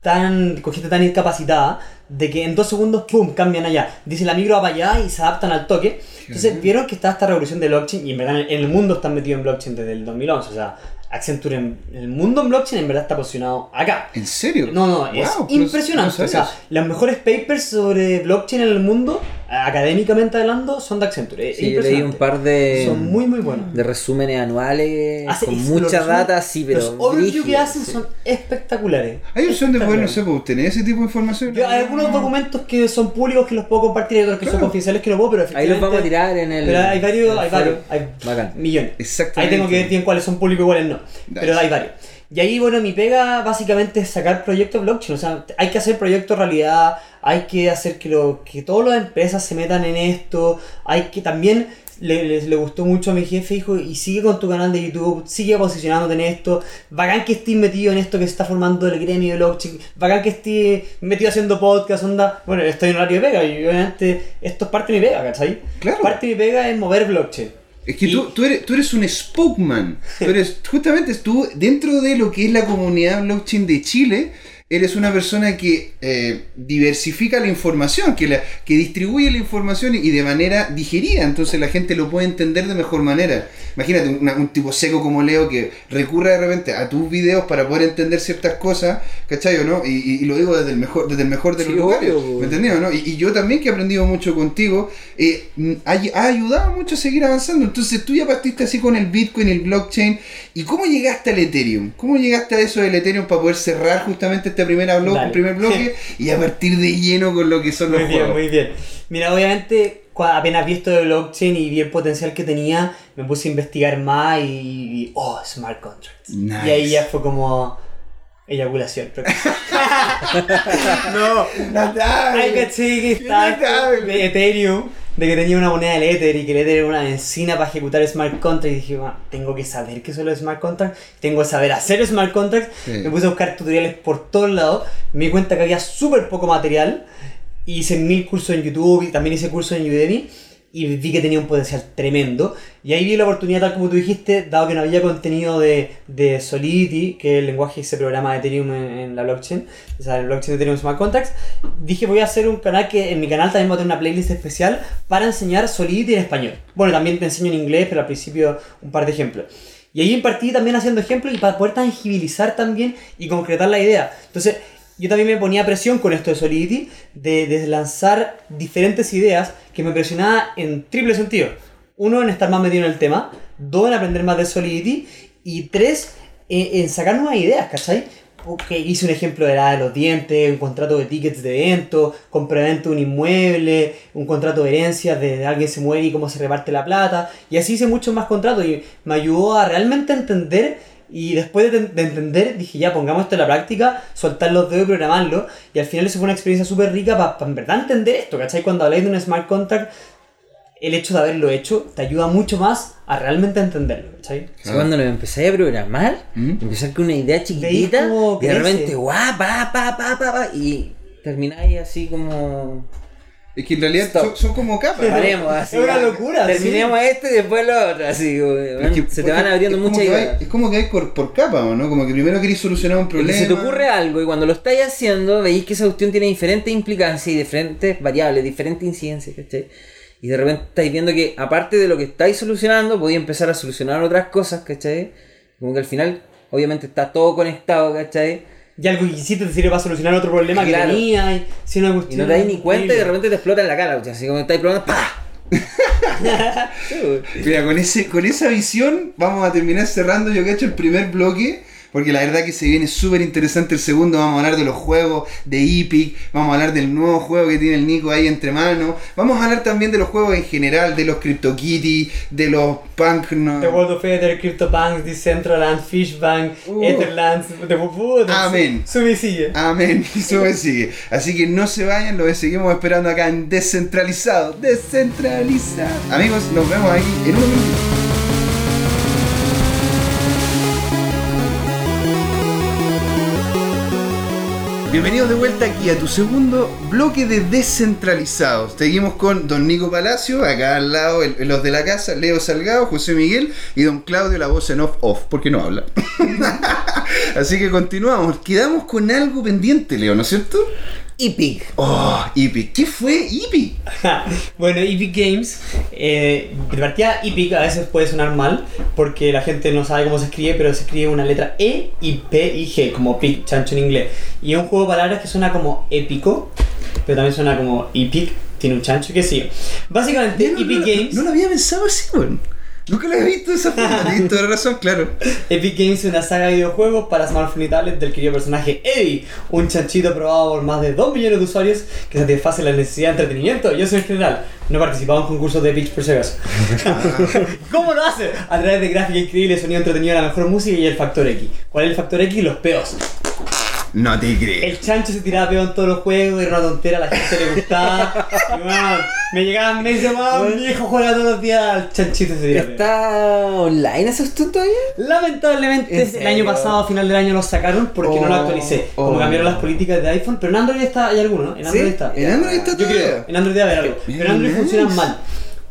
tan, con gente tan incapacitada, de que en dos segundos, ¡pum!, cambian allá. Dice la micro va para allá y se adaptan al toque. Entonces vieron que está esta revolución de blockchain y en verdad en el mundo están metidos en blockchain desde el 2011. O sea, Accenture en el mundo en blockchain en verdad está posicionado acá. ¿En serio? No, no, es Wow, pero impresionante. no o sea, los mejores papers sobre blockchain en el mundo, académicamente hablando, son de Accenture. Es Sí, yo leí un par de, Son muy, muy buenos. de resúmenes anuales Hace- con mucha data, sí, pero. Los overview que hacen sí. son espectaculares. Hay opción de poder, no sé, obtener ese tipo de información. Yo, hay algunos documentos que son públicos que los puedo compartir y otros que son Claro. confidenciales que no puedo, pero Ahí los vamos a tirar en el. Pero hay varios, hay varios, hay Bacán. millones. Exactamente. Ahí tengo que ver bien cuáles son públicos y cuáles no. Pero Nice. hay varios. Y ahí, bueno, mi pega básicamente es sacar proyectos blockchain. O sea, hay que hacer proyectos realidad, hay que hacer que, lo, que todas las empresas se metan en esto, hay que también... Le, le, le gustó mucho a mi jefe, dijo, y sigue con tu canal de YouTube, sigue posicionándote en esto, bacán que estés metido en esto que se está formando el gremio de blockchain, bacán que estés metido haciendo podcast, onda, bueno, estoy en horario de pega y obviamente esto es parte de mi pega, ¿cachai? Claro. Parte de mi pega es mover blockchain. Es que Y- tú, tú, eres, tú eres un spokesman. Tú eres, justamente tú, dentro de lo que es la comunidad blockchain de Chile, eres una persona que eh, diversifica la información, que, la, que distribuye la información y de manera digerida, entonces la gente lo puede entender de mejor manera. Imagínate un tipo seco como Leo que recurre de repente a tus videos para poder entender ciertas cosas, ¿cachai o no? Y, y- y lo digo desde el mejor, desde el mejor de Sí, los lugares, obvio, ¿me po. entendés o no? Y, y yo también que he aprendido mucho contigo, eh, mm, ha, ha ayudado mucho a seguir avanzando. Entonces tú ya partiste así con el Bitcoin, el blockchain. ¿Y cómo llegaste al Ethereum? ¿Cómo llegaste a eso del Ethereum para poder cerrar justamente este primera blo- Dale. primer bloque y a partir de lleno con lo que son los Muy bien, juegos? muy bien. Mira, obviamente, apenas vi esto de blockchain y vi el potencial que tenía, me puse a investigar más y, y- oh, smart contracts. Nice. Y ahí ya fue como eyaculación. pero- no, Ay, caché que está de Ethereum, de que tenía una moneda del Ether y que el Ether era una benzina para ejecutar smart contracts. Y dije, "Ah, tengo que saber qué son los smart contracts, tengo que saber hacer smart contracts. Sí. Me puse a buscar tutoriales por todos lados. Me di cuenta que había súper poco material. Hice mil cursos en YouTube y también hice cursos en Udemy. y vi que tenía un potencial tremendo. Y ahí vi la oportunidad, tal como tú dijiste, dado que no había contenido de, de Solidity, que es el lenguaje que se programa de Ethereum en, en la blockchain, o sea, el blockchain de Ethereum Smart Contracts, dije voy a hacer un canal que en mi canal también voy a tener una playlist especial para enseñar Solidity en español. Bueno, también te enseño en inglés, pero al principio un par de ejemplos. Y ahí impartí también haciendo ejemplos y para poder tangibilizar también y concretar la idea. Entonces, yo también me ponía presión con esto de Solidity, de, de lanzar diferentes ideas que me presionaba en triple sentido. Uno, en estar más metido en el tema. Dos, en aprender más de Solidity. Y tres, en, en sacar nuevas ideas, ¿cachai? Porque hice un ejemplo de la de los dientes, un contrato de tickets de evento, compra-evento de un inmueble, un contrato de herencias de alguien se muere y cómo se reparte la plata. Y así hice muchos más contratos y me ayudó a realmente entender y después de, de entender, dije, ya, pongamos esto en la práctica, soltar los dedos y programarlo. Y al final eso fue una experiencia súper rica para en verdad entender esto, ¿cachai? Cuando habláis de un smart contract, el hecho de haberlo hecho te ayuda mucho más a realmente entenderlo, ¿cachai? O sea, cuando lo empezáis a programar, ¿Mm? empezar con una idea chiquitita, y de repente, guau, pa, pa, pa, pa, pa, y termináis así como. Es que en realidad Stop. son, son como capas. Paremos así. Es una locura, Terminemos este y después lo otro, así, Es que, se te van abriendo muchas ideas. Es como que hay por, por capas, ¿o ¿no? Como que primero queréis solucionar un problema. se te ocurre algo y cuando lo estáis haciendo veis que esa cuestión tiene diferentes implicancias y diferentes variables, diferentes incidencias, ¿cachai? Y de repente estáis viendo que aparte de lo que estáis solucionando, podéis empezar a solucionar otras cosas, ¿cachai? Como que al final, obviamente está todo conectado, ¿cachai? Y algo que hiciste te sirve para solucionar otro problema Claro. que tenía. Y, si una Y cuestión no te dais ni cuenta y de repente te explota en la cara. Así como estáis probando, ¡pah! Mira, con, ese, con esa visión vamos a terminar cerrando, yo que he hecho el primer bloque. Porque la verdad que se viene súper interesante el segundo. Vamos a hablar de los juegos de Epic. Vamos a hablar del nuevo juego que tiene el Nico ahí entre manos. Vamos a hablar también de los juegos en general, de los CryptoKitty, de los Punk. no- The World of Ether, CryptoPunks, Decentraland, Fishbank, Uh. Etherlands, de puta, Amén. Sube y sigue. Amén. Y eso me sigue. Así que no se vayan, lo seguimos esperando acá en Descentralizado. Descentralizado. Amigos, nos vemos ahí en un momento. Bienvenidos de vuelta aquí a tu segundo bloque de Descentralizados. Seguimos con don Nico Palacio, acá al lado, los de la casa, Leo Salgado, José Miguel y don Claudio, la voz en off off, porque no habla. Así que continuamos. Quedamos con algo pendiente, Leo, ¿no es cierto? Epic. Oh, Epic. ¿Qué fue Epic? bueno, Epic Games, eh, de partida Epic a veces puede sonar mal porque la gente no sabe cómo se escribe, pero se escribe una letra E y P y G, como Pig, chancho en inglés. Y es un juego de palabras que suena como épico, pero también suena como Epic, tiene un chancho sé yo. Básicamente, No, no, Epic no, Games. No lo había pensado así, weón. Nunca lo había visto esa forma. Tienes toda razón, claro. Epic Games es una saga de videojuegos para smartphones y tablets del querido personaje Eddie, un chanchito probado por más de 2 millones de usuarios que satisface la necesidad de entretenimiento y eso en general. No he participado en concursos de pitch por. ¿Cómo lo hace? A través de gráfica increíble, sonido entretenido, la mejor música y el factor X. ¿Cuál es el factor X? Los peos. No te creo. El chancho se tiraba peo en todos los juegos, era una tontera, a la gente le gustaba. Y, me llegaban meses más, mi viejo juega todos los días, el chanchito se tiraba. ¿Está online ese asunto todavía? Lamentablemente ¿En el año pasado, a final del año, lo sacaron porque no lo Oh, actualicé. Como oh. cambiaron las políticas de iPhone, pero en Android está, hay alguno, ¿no? En Android ¿Sí? está. En Android está Yo creo, todavía. en Android debe haber algo. Pero en Android nice. mal.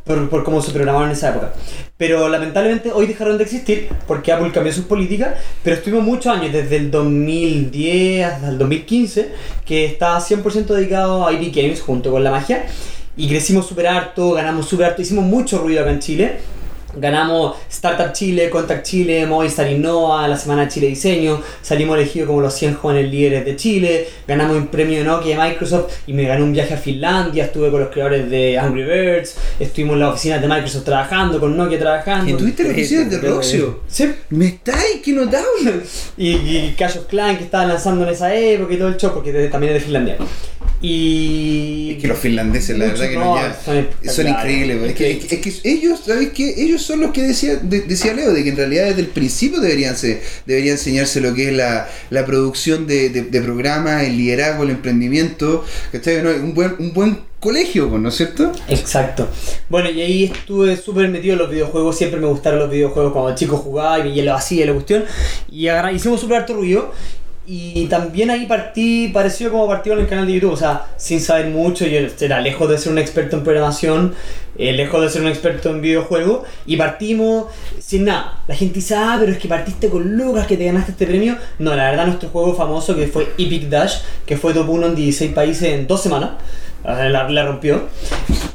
Por, cómo se programaron en esa época. Pero lamentablemente hoy dejaron de existir porque Apple cambió sus políticas. Pero estuvimos muchos años, desde el 2010 hasta el 2015, que estaba 100% dedicado a Epic Games junto con la magia. Y crecimos súper harto, ganamos súper harto, hicimos mucho ruido acá en Chile. Ganamos Startup Chile, Contact Chile, Movistar Innova, la Semana de Chile Diseño, salimos elegidos como los 100 jóvenes líderes de Chile, ganamos un premio de Nokia de Microsoft y me gané un viaje a Finlandia, estuve con los creadores de Angry Birds, estuvimos en las oficinas de Microsoft trabajando, con Nokia trabajando. ¿Y tuviste las oficinas de Roxio? Sí. ¿Me estáis? ¡Qué notable! Y, y Clash of Clans que estaba lanzando en esa época y todo el show, porque también es de Finlandia. Y... Es que los finlandeses, la Mucho verdad que no no, ya. son increíbles, güey. es, que, es que- es que ellos, ¿sabes qué? Ellos son los que decía, de- decía Leo, de que en realidad desde el principio deberían ser, debería enseñarse lo que es la, la producción de, de- programas, el liderazgo, el emprendimiento, ¿cachai? ¿No? Un buen, un buen colegio, pues, ¿no es cierto? Exacto. Bueno, y ahí estuve súper metido en los videojuegos. Siempre me gustaron los videojuegos cuando chico jugaba y, lo hacía la cuestión. Y hicimos súper harto ruido. Y también ahí partí, parecido como partí en el canal de YouTube, o sea, sin saber mucho, yo era lejos de ser un experto en programación, eh, lejos de ser un experto en videojuegos, y partimos sin nada. La gente dice, ah, pero es que partiste con Lucas, que te ganaste este premio. No, la verdad, nuestro juego famoso que fue Epic Dash, que fue top 1 en 16 países en dos semanas, La, la rompió.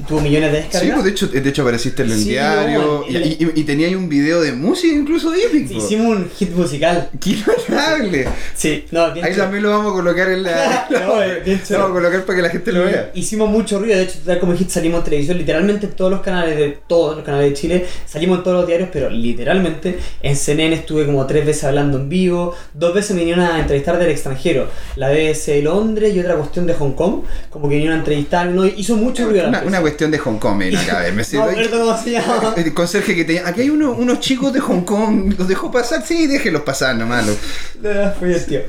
Tuvo millones de Sí, descargas. pues de hecho, de hecho apareciste en el Sí, diario bueno, y, y, y tenía ahí un video de música incluso de Epic. Hicimos un hit musical. ¡Qué notable! Sí, no, bien Ahí chulo. también lo vamos a colocar en la. No, eh, bien lo vamos a colocar para que la gente lo vea. Hicimos mucho ruido, de hecho, tal como hit salimos en televisión, literalmente en todos los canales de todos los canales de Chile, salimos en todos los diarios, pero literalmente en CNN estuve como tres veces hablando en vivo, dos veces me vinieron a entrevistar del extranjero, la BBC de Londres y otra cuestión de Hong Kong, como que vinieron a entrevistar, no, hizo mucho ruido una cuestión de Hong Kong, ven acá, a ver, me No cómo se llama. El conserje que tenía. Aquí hay uno- unos chicos de Hong Kong, ¿los dejó pasar? Sí, déjenlos pasar nomás. los- Ah, Fue divertido.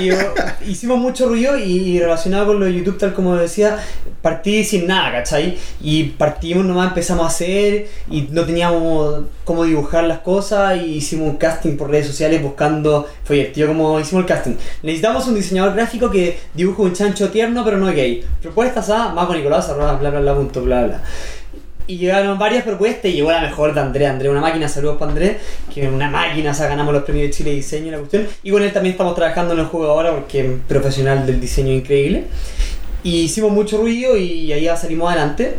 Y hicimos mucho ruido y relacionado con lo de YouTube, tal como decía, partí sin nada, ¿cachai? Y partimos nomás, empezamos a hacer y no teníamos cómo dibujar las cosas y hicimos un casting por redes sociales buscando, fue divertido como hicimos el casting. Necesitamos un diseñador gráfico que dibuje un chancho tierno pero no gay. Propuestas a mago Nicolás, arroba, bla bla bla punto bla. Y llegaron varias propuestas y llegó la mejor de Andrés. Andrés, una máquina, saludos para Andrés, que una máquina, o ganamos los premios de Chile de diseño y la cuestión. Y con él también estamos trabajando en el juego ahora porque es profesional del diseño increíble. Y hicimos mucho ruido y ahí salimos adelante.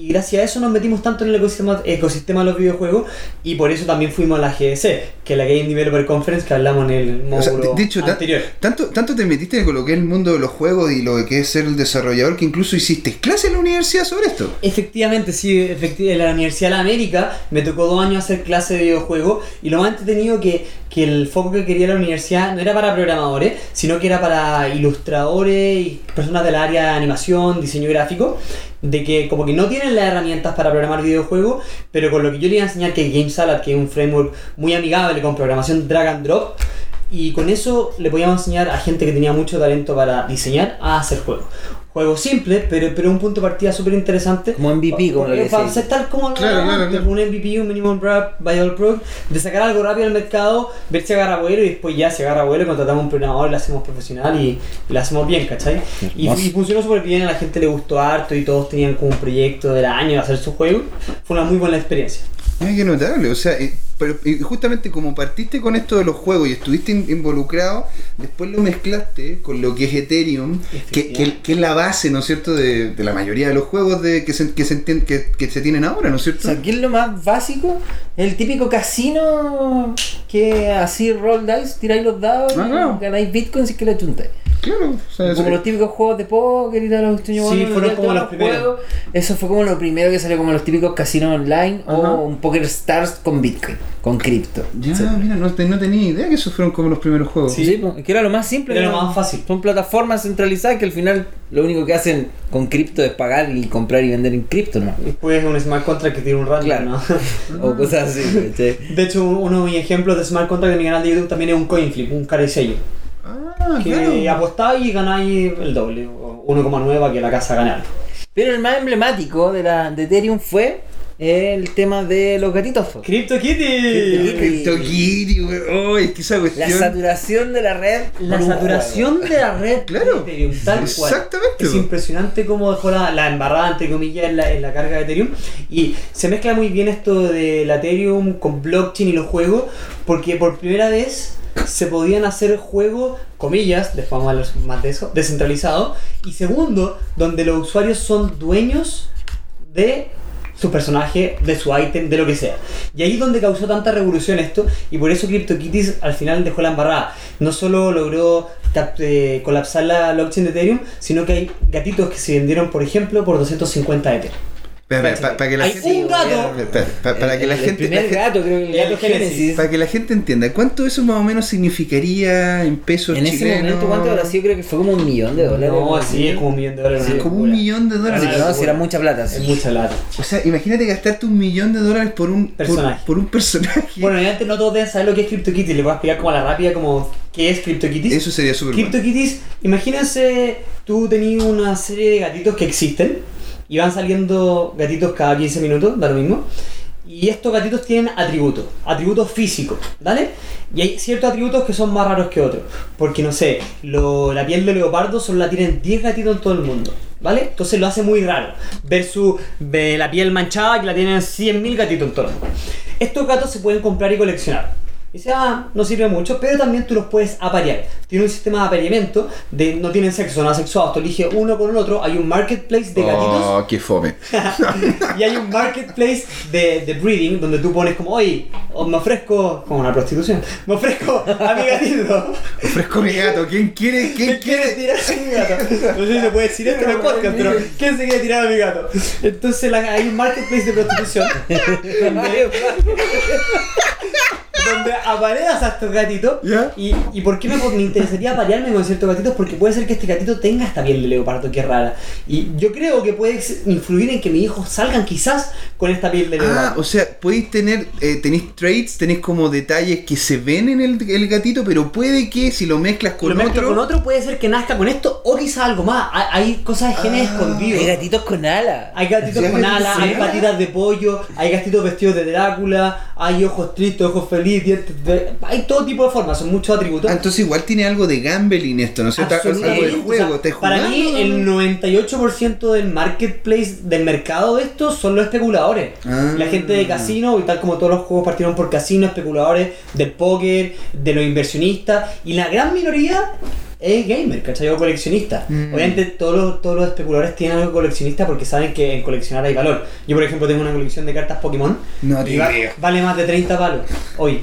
Y gracias a eso nos metimos tanto en el ecosistema, ecosistema de los videojuegos y por eso también fuimos a la GDC, que es la Game Developer Conference que hablamos en el O sea, módulo de, hecho, anterior. tanto, tanto te metiste con lo que es el mundo de los juegos y lo que es ser el desarrollador que incluso hiciste clase en la universidad sobre esto. Efectivamente, sí, efecti- en la Universidad de la América me tocó dos años hacer clase de videojuegos y lo más entretenido que, que el foco que quería la universidad no era para programadores, sino que era para ilustradores y personas del área de animación, diseño gráfico, de que como que no tienen las herramientas para programar videojuegos, pero con lo que yo le iba a enseñar que es GameSalad, que es un framework muy amigable con programación drag and drop, y con eso le podíamos enseñar a gente que tenía mucho talento para diseñar a hacer juegos. Juegos simples, pero, pero un punto de partida súper interesante. Como MVP, como lo que Para hacer tal como Claro, claro, claro. un MVP, un minimum Viable viable product, de sacar algo rápido al mercado, ver si agarra vuelo y después ya si agarra vuelo contratamos un programador, le hacemos profesional y, y lo hacemos bien, ¿cachai? Y, y funcionó súper bien, a la gente le gustó harto y todos tenían como un proyecto del año de hacer su juego. Fue una muy buena experiencia. Ay, qué notable, o sea, pero justamente como partiste con esto de los juegos y estuviste in- involucrado, después lo mezclaste con lo que es Ethereum, que, que- que es la base, ¿no es cierto?, de, de la mayoría de los juegos de, que, se, que, se entien- que, que se tienen ahora, ¿no es O cierto? sea, aquí es lo más básico, el típico casino que así roll dice, tiráis los dados, Ah, claro. ganáis bitcoins y que le chuntáis. Claro, o sea, Como los típicos juegos de póker y tal, los Sí, bueno, fueron como los primeros. juegos. Eso fue como lo primero que salió, como los típicos casinos online Ajá. o un Poker Stars con bitcoin, con cripto. Ya, Sí. mira, no, te- no tenía idea que esos fueron como los primeros juegos. Sí. Sí, pues, que era lo más simple. Era lo más fácil. Son plataformas centralizadas que al final lo único que hacen con cripto es pagar y comprar y vender en cripto, ¿no? Después un smart contract que tiene un random, Claro. ¿no? O cosas así. De hecho, uno de mis ejemplos de smart contract de mi canal de YouTube también es un coin flip, un cara y sello. Ah, que claro. apostáis y ganáis el doble, o 1,9 para que la casa gane algo. Pero el más emblemático de, la, de Ethereum fue el tema de los gatitos. CryptoKitty. CryptoKitty, güey. Oh, es que esa La cuestión. saturación de la red. La saturación de la red Claro. de Ethereum, tal cual. Exactamente, Es impresionante cómo dejó la, la embarrada, entre comillas, en la, en la carga de Ethereum. Y se mezcla muy bien esto de la Ethereum con blockchain y los juegos, porque por primera vez se podían hacer juegos, comillas, después vamos a hablar más de eso, descentralizados. Y segundo, donde los usuarios son dueños de su personaje, de su ítem, de lo que sea. Y ahí es donde causó tanta revolución esto, y por eso CryptoKitties al final dejó la embarrada. No solo logró eh, colapsar la blockchain de Ethereum, sino que hay gatitos que se vendieron, por ejemplo, por 250 Ether. Para que la Hay gente. un gato. Para que la el, gente. El primer la gato, creo que el el gato Génesis. Génesis. Para que la gente entienda, ¿cuánto eso más o menos significaría en pesos En ese chilenos? momento, ¿cuánto habrá sido? Creo que fue como un millón de dólares. No, ¿no? así es como un millón de dólares. Sí, Como un millón de dólares. Sí, no, si era mucha plata. Es sí. mucha lata. O sea, imagínate gastarte un millón de dólares por un por- Personaje. Por, un personaje. Bueno, y antes no todos deben saber lo que es CryptoKitties. Les voy a explicar como a la rápida como qué es CryptoKitties. Eso sería súper bueno. CryptoKitties, imagínense, tú tenías una serie de gatitos que existen y van saliendo gatitos cada 15 minutos, da lo mismo. Y estos gatitos tienen atributos, atributos físicos, ¿vale? Y hay ciertos atributos que son más raros que otros. Porque no sé, lo- la piel de leopardo solo la tienen 10 gatitos en todo el mundo. ¿Vale? Entonces lo hace muy raro. Versus la piel manchada que la tienen 100.000 gatitos en todo el mundo. Estos gatos se pueden comprar y coleccionar. Dice, ah, no sirve mucho, pero también tú los puedes aparear. Tiene un sistema de apareamiento, de, no tienen sexo, son asexuados. Tú eliges uno con el otro. Hay un marketplace de gatitos Oh, qué fome. y hay un marketplace de, de breeding donde tú pones como, oye, o me ofrezco, como una prostitución, me ofrezco a mi gatito. Ofrezco mi gato. ¿Quién quiere? ¿Quién ¿Quién quiere quiere? tirar a mi gato? No sé si se puede decir esto en el podcast, pero ¿quién se quiere tirar a mi gato? Entonces la- hay un marketplace de prostitución donde, apareas a estos gatitos. ¿Ya? Y, y por qué me, me interesaría aparearme con ciertos gatitos? Porque puede ser que este gatito tenga esta piel de leopardo que es rara. Y yo creo que puede influir en que mis hijos salgan quizás con esta piel de Ah, leopardo. o sea, podéis tener, eh, tenéis traits, tenéis como detalles que se ven en el, el gatito, pero puede que si lo mezclas con lo mezclo otro. con otro puede ser que nazca con esto o quizás algo más. Hay, hay cosas de genes Ah, escondidos. Hay gatitos con alas. Hay gatitos con alas, hay patitas de pollo, hay gatitos vestidos de Drácula, hay ojos tristes, ojos felices, dientes de- Hay todo tipo de formas, son muchos atributos. Ah, entonces igual tiene algo de gambling esto, ¿no es cierto? Algo de juego, O sea, ¿estás para mí, el 98% del marketplace, del mercado de estos, son los especuladores. Ah. La gente de casino, y tal como todos los juegos partieron por casino, especuladores del póker, de los inversionistas, y la gran minoría es gamer, ¿cachai? O coleccionista. Mm. Obviamente todos los, todos los especuladores tienen algo coleccionista porque saben que en coleccionar hay valor. Yo, por ejemplo, tengo una colección de cartas Pokémon. No y va- vale más de 30 palos hoy.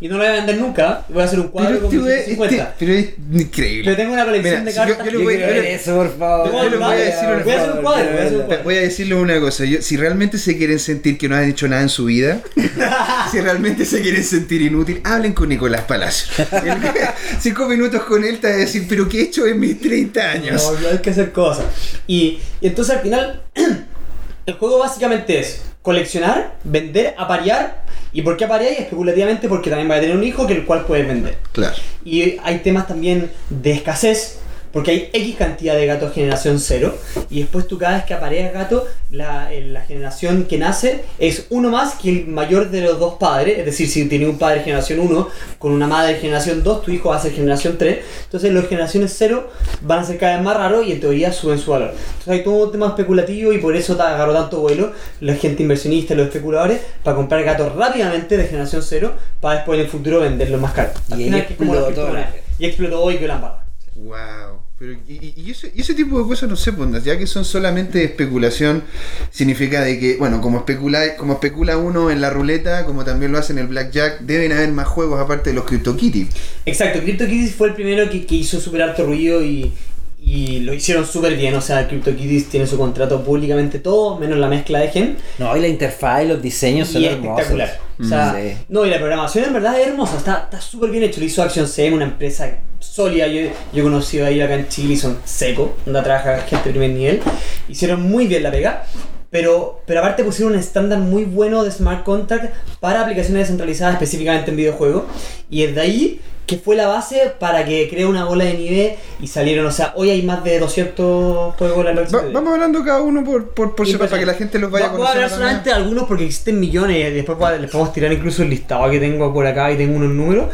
Y no lo voy a vender nunca, voy a hacer un cuadro Pero, con este güey- 150. este- pero es increíble. Pero tengo una colección Mira, de si yo- cartas. yo le Yo voy- yo ver eso, por favor. A Yo voy a decir voy a hacer un cuadro, voy a un Te- cuadro. Voy a decirles una cosa, yo- si realmente se quieren sentir que no han hecho nada en su vida, si realmente se quieren sentir inútil, hablen con Nicolás Palacio. Cinco minutos con él te va a decir, pero ¿qué he hecho en mis 30 años? No, hay que hacer cosas. Y, y entonces al final, el juego básicamente es coleccionar, vender, aparear. ¿Y por qué aparear? Especulativamente porque también va a tener un hijo que el cual puedes vender. Claro. Y hay temas también de escasez, porque hay X cantidad de gatos generación 0, y después tú cada vez que apareas gato, la, eh, la generación que nace es uno más que el mayor de los dos padres, es decir, si tienes un padre generación 1 con una madre generación 2, tu hijo va a ser generación 3, entonces los generaciones 0 van a ser cada vez más raros y en teoría suben su valor. Entonces hay todo un tema especulativo y por eso te agarró tanto vuelo la gente inversionista, los especuladores, para comprar gatos rápidamente de generación 0, para después en el futuro venderlos más caros. Y Al ahí final, que es como la explotó Y explotó hoy que la embarra. Wow. Pero, y, y- ese, tipo de cosas no sé, pues, ya que son solamente especulación, significa de que, bueno, como especula, como especula uno en la ruleta, como también lo hace en el blackjack, deben haber más juegos aparte de los CryptoKitty. Exacto, CryptoKitties fue el primero que, que hizo súper alto ruido y, y lo hicieron súper bien. O sea, CryptoKitties tiene su contrato públicamente todo, menos la mezcla de gen. No, y la interfaz y los diseños son y es hermosos. espectacular. O sea, Sí. no, y la programación en verdad es hermosa, está está súper bien hecho. Lo hizo Action CM, una empresa sólida. Yo, yo he conocido a ellos acá en Chile y son secos, donde trabaja gente de primer nivel. Hicieron muy bien la pega. Pero, pero aparte pusieron un estándar muy bueno de smart contract para aplicaciones descentralizadas específicamente en videojuegos. Y es de ahí que fue la base para que cree una bola de nieve y salieron, o sea, hoy hay más de 200 juegos en la Va- vamos hablando cada uno por, por, por separado, para que la gente los vaya Voy a hablar conociendo. solamente de algunos porque existen millones después voy a- les podemos tirar incluso el listado que tengo por acá y tengo unos números.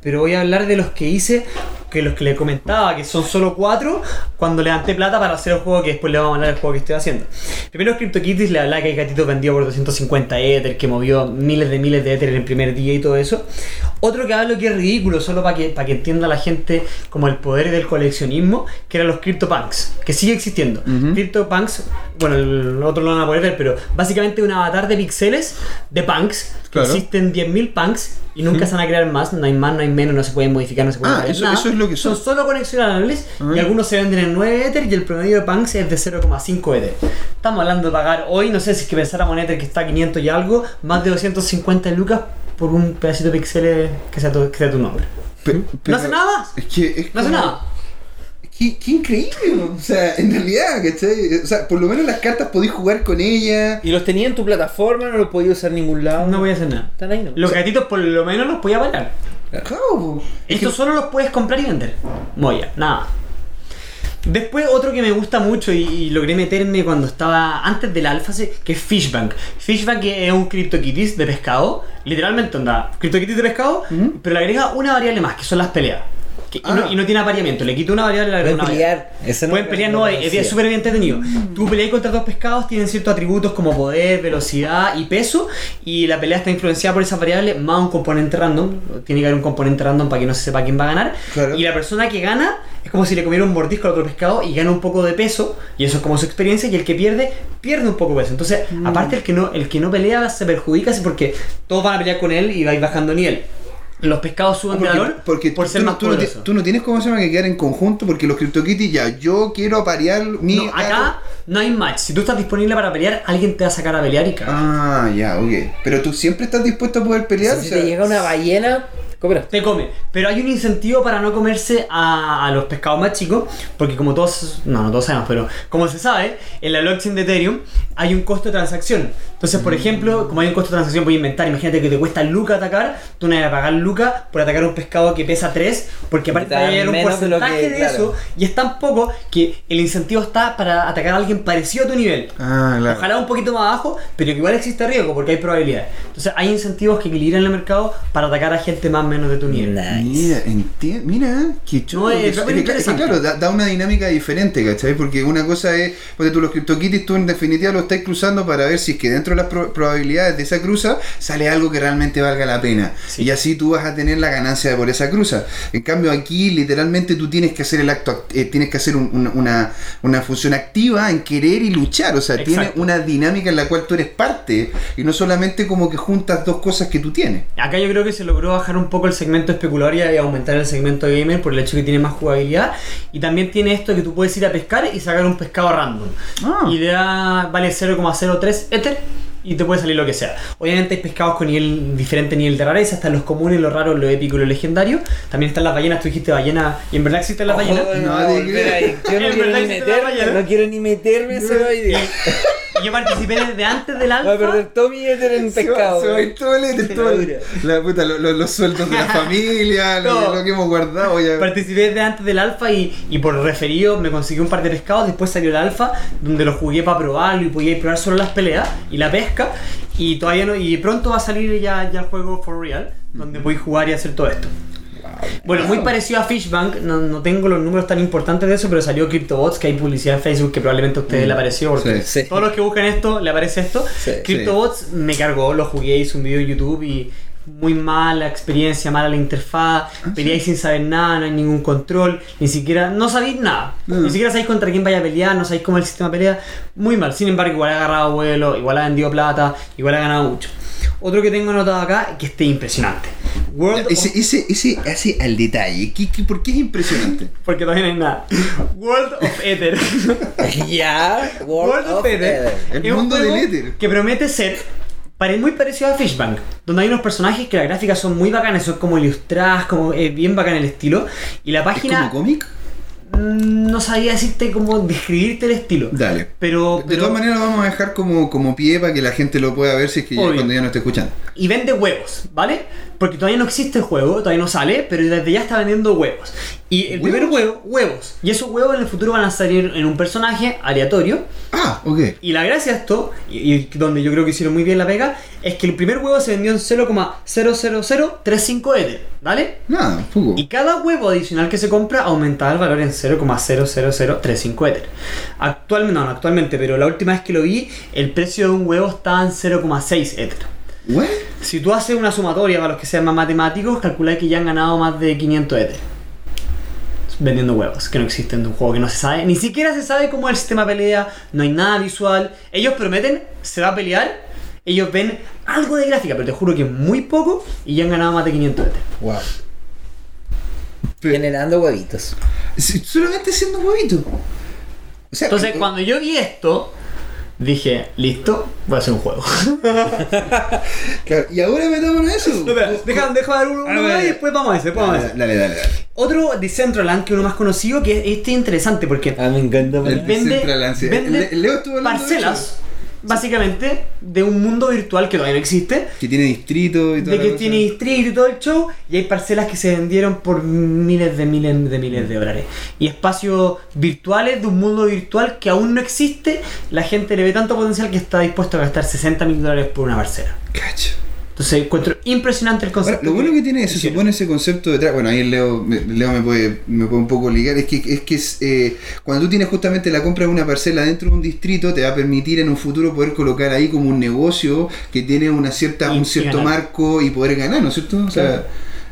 Pero voy a hablar de los que hice, que los que les comentaba, que son solo cuatro, cuando levanté plata para hacer el juego que después le vamos a hablar del juego que estoy haciendo. Primero CryptoKitties le hablaba que hay gatitos vendidos por 250 Ether, que movió miles de miles de Ether en el primer día y todo eso. Otro que hablo que es ridículo, solo para que, para que entienda la gente como el poder del coleccionismo, que eran los CryptoPunks, que sigue existiendo. Ujú. CryptoPunks, bueno, el otro lo van a poder ver, pero básicamente un avatar de píxeles de punks. que Claro. Existen 10.000 punks y nunca se van a crear más, no hay más, no hay menos, no se pueden modificar, no se pueden Ah, eso- nada. eso es lo que son. solo coleccionables Ah. y algunos se venden en 9 Ether y el promedio de punks es de 0,5 Ether. Estamos hablando de pagar hoy, no sé si es que pensáramos en Ether que está a 500 y algo, más de 250 lucas por un pedacito de píxeles que sea tu, que sea tu nombre. Pe- ¿No hace nada más? Es que es No hace como- nada. Qué, qué increíble, o sea, en realidad, ¿cachai? O sea, por lo menos las cartas podéis jugar con ellas. Y los tenía en tu plataforma, no los podía usar en ningún lado. No voy a hacer nada. Están ahí, ¿no? Los gatitos por lo menos los podía pagar. Claro, po. Es Estos que- solo los puedes comprar y vender. Moya, nada. Después otro que me gusta mucho y, y logré meterme cuando estaba antes del alfa, que es Fishbank. Fishbank es un CryptoKitties de pescado, literalmente onda, CryptoKitties de pescado, pero le agrega una variable más, que son las peleas. Que- y, no, Ah. y no tiene apareamiento, le quito una variable y le agrego Pueden una pelear. Eso no Pueden pelear, no es, súper bien entretenido. Tú peleas contra dos pescados, tienen ciertos atributos como poder, velocidad y peso, y la pelea está influenciada por esas variables más un componente random. Tiene que haber un componente random para que no se sepa quién va a ganar. Claro. Y la persona que gana es como si le comiera un mordisco al otro pescado y gana un poco de peso, y eso es como su experiencia, y el que pierde, pierde un poco de peso. Entonces, aparte el que no, el que no pelea se perjudica porque todos van a pelear con él y va a ir bajando nivel. Los pescados suben de valor porque por tú, ser tú- más tú no, tú no tienes cómo se llama que quedar en conjunto porque los CryptoKitties ya, yo quiero aparear mi. No, acá no hay match. Si tú estás disponible para pelear, alguien te va a sacar a pelear y cagar. Ah, ya, ok. Pero tú siempre estás dispuesto a poder pelear. si o sea, te llega una ballena. Te come. Pero hay un incentivo para no comerse a, a los pescados más chicos. Porque como todos, no, no todos sabemos, pero como se sabe, en la blockchain de Ethereum hay un costo de transacción. Entonces, por ejemplo, como hay un costo de transacción, voy a inventar, imagínate que te cuesta Luca atacar, tú no vas a pagar Luca por atacar un pescado que pesa 3, porque aparte Te te va a dan llegar un de porcentaje de, que- claro. eso, y es tan poco que el incentivo está para atacar a alguien parecido a tu nivel. Ah, claro. Ojalá un poquito más abajo, pero que igual existe riesgo porque hay probabilidades. Entonces hay incentivos que equilibran el mercado para atacar a gente más o menos de tu nivel. Nice. Mira, mira, qué chulo. No, es que- interesante. claro, da, da una dinámica diferente, ¿cachai? Porque una cosa es, porque tú los CryptoKitties, tú en definitiva lo estás cruzando para ver si es que dentro de las pro- probabilidades de esa cruza sale algo que realmente valga la pena. Sí. Y así tú vas a tener la ganancia por esa cruza. En cambio aquí literalmente tú tienes que hacer el acto, act- eh, tienes que hacer un- una, una, una función activa en querer y luchar. O sea, tiene Exacto. una dinámica en la cual tú eres parte y no solamente como que juntas dos cosas que tú tienes. Acá yo creo que se logró bajar un poco el segmento especulador y aumentar el segmento gamer por el hecho que tiene más jugabilidad. Y también tiene esto que tú puedes ir a pescar y sacar un pescado random. Ah. Y le da, vale 0,03 Ether y te puede salir lo que sea. Obviamente hay pescados con nivel, diferente nivel de rareza, están los comunes, los raros, los épicos y los legendarios. También están las ballenas, tú dijiste ballena, y en verdad existen las ballenas. No, quiero ni meterme, no quiero ni meterme en ese baile. Y yo participé desde antes del Voy a alfa. perder todo mi éter en Se va- pescado. Se va a ir todo el éter, todo la el- la puta, lo- lo- los sueldos de la familia, lo, que hemos guardado ya. Participé desde antes del alfa y, y por referido me conseguí un par de pescados. Después salió el alfa, donde lo jugué para probarlo y podía probar solo las peleas y la pesca. Y todavía no. Y pronto va a salir ya, ya el juego for real, donde voy a jugar y hacer todo esto. Bueno, muy parecido a Fishbank, no, no tengo los números tan importantes de eso, pero salió CryptoBots, que hay publicidad en Facebook que probablemente a ustedes le apareció, porque Mm. Sí. Sí. todos los que buscan esto, le aparece esto. Sí. CryptoBots me cargó, lo jugué, hice un video en YouTube y muy mala experiencia, mala la interfaz, Ah, peleáis sin saber nada, no hay ningún control, ni siquiera, no sabéis nada, Mm. ni siquiera sabéis contra quién vaya a pelear, no sabéis cómo el sistema pelea, muy mal, sin embargo igual ha agarrado vuelo, igual ha vendido plata, igual ha ganado mucho. Otro que tengo anotado acá, que esté impresionante. World Ese, of- ese, ese, así al detalle. ¿Qué, qué, ¿Por qué es impresionante? Porque todavía no hay nada. World of Ether. ya, World of Ether. El es un mundo del Ether. Que promete ser pare- muy parecido a Fishbank, donde hay unos personajes que las gráficas son muy bacanas, son como ilustradas, como eh, bien bacán el estilo. Y la ¿Es página como cómic? No sabía decirte cómo describirte el estilo. Dale. Pero, De pero- todas maneras lo vamos a dejar como, como pie para que la gente lo pueda ver si es que ya- cuando ya no esté escuchando. y vende huevos, ¿vale? Porque todavía no existe el juego, todavía no sale, pero desde ya está vendiendo huevos. Y el primer huevo, huevos. Y esos huevos en el futuro van a salir en un personaje aleatorio. Ah, ok. Y la gracia de esto, y, y donde yo creo que hicieron muy bien la pega, es que el primer huevo se vendió en 0,00035 Ether, ¿vale? Nada, poco. Y cada huevo adicional que se compra aumentaba el valor en 0,00035 Ether. Actualmente, no, no actualmente, pero la última vez que lo vi, el precio de un huevo estaba en 0,6 Ether. ¿What? Si tú haces una sumatoria para los que sean más matemáticos, calcula que ya han ganado más de 500 Ether. Vendiendo huevos, que no existen de un juego que no se sabe. Ni siquiera se sabe cómo es el sistema de pelea, no hay nada visual. Ellos prometen, se va a pelear, ellos ven algo de gráfica, pero te juro que muy poco y ya han ganado más de 500 Ether. Wow. Pero- Generando huevitos. solamente siendo huevito. O sea, Entonces, eh, cuando yo vi esto, dije, listo, voy a hacer un juego. claro, y ahora metámonos a eso. Deja, deja dar uno, más y después vamos a ese, después vamos a Dale, ese. dale, dale. dale. Otro Decentraland, que es uno más conocido, que este es interesante porque Ah, me encanta. El vende, Decentraland, sí. vende Le- Leo de parcelas básicamente de un mundo virtual que todavía no existe, Que tiene distrito y todo. de que tiene distrito y todo el show, y hay parcelas que se vendieron por miles de miles de miles de dólares. Y espacios virtuales de un mundo virtual que aún no existe, la gente le ve tanto potencial que está dispuesto a gastar 60 mil dólares por una parcela. Cacho. Entonces encuentro impresionante el Ahora, concepto. lo bueno que tiene se supone ese concepto detrás. Bueno, ahí el Leo, me- Leo me, puede, me puede un poco ligar. Es que, es que es, eh, cuando tú tienes justamente la compra de una parcela dentro de un distrito, te va a permitir en un futuro poder colocar ahí como un negocio que tiene una cierta, Y- un cierto marco y poder ganar, ¿no es cierto? O sea, Claro.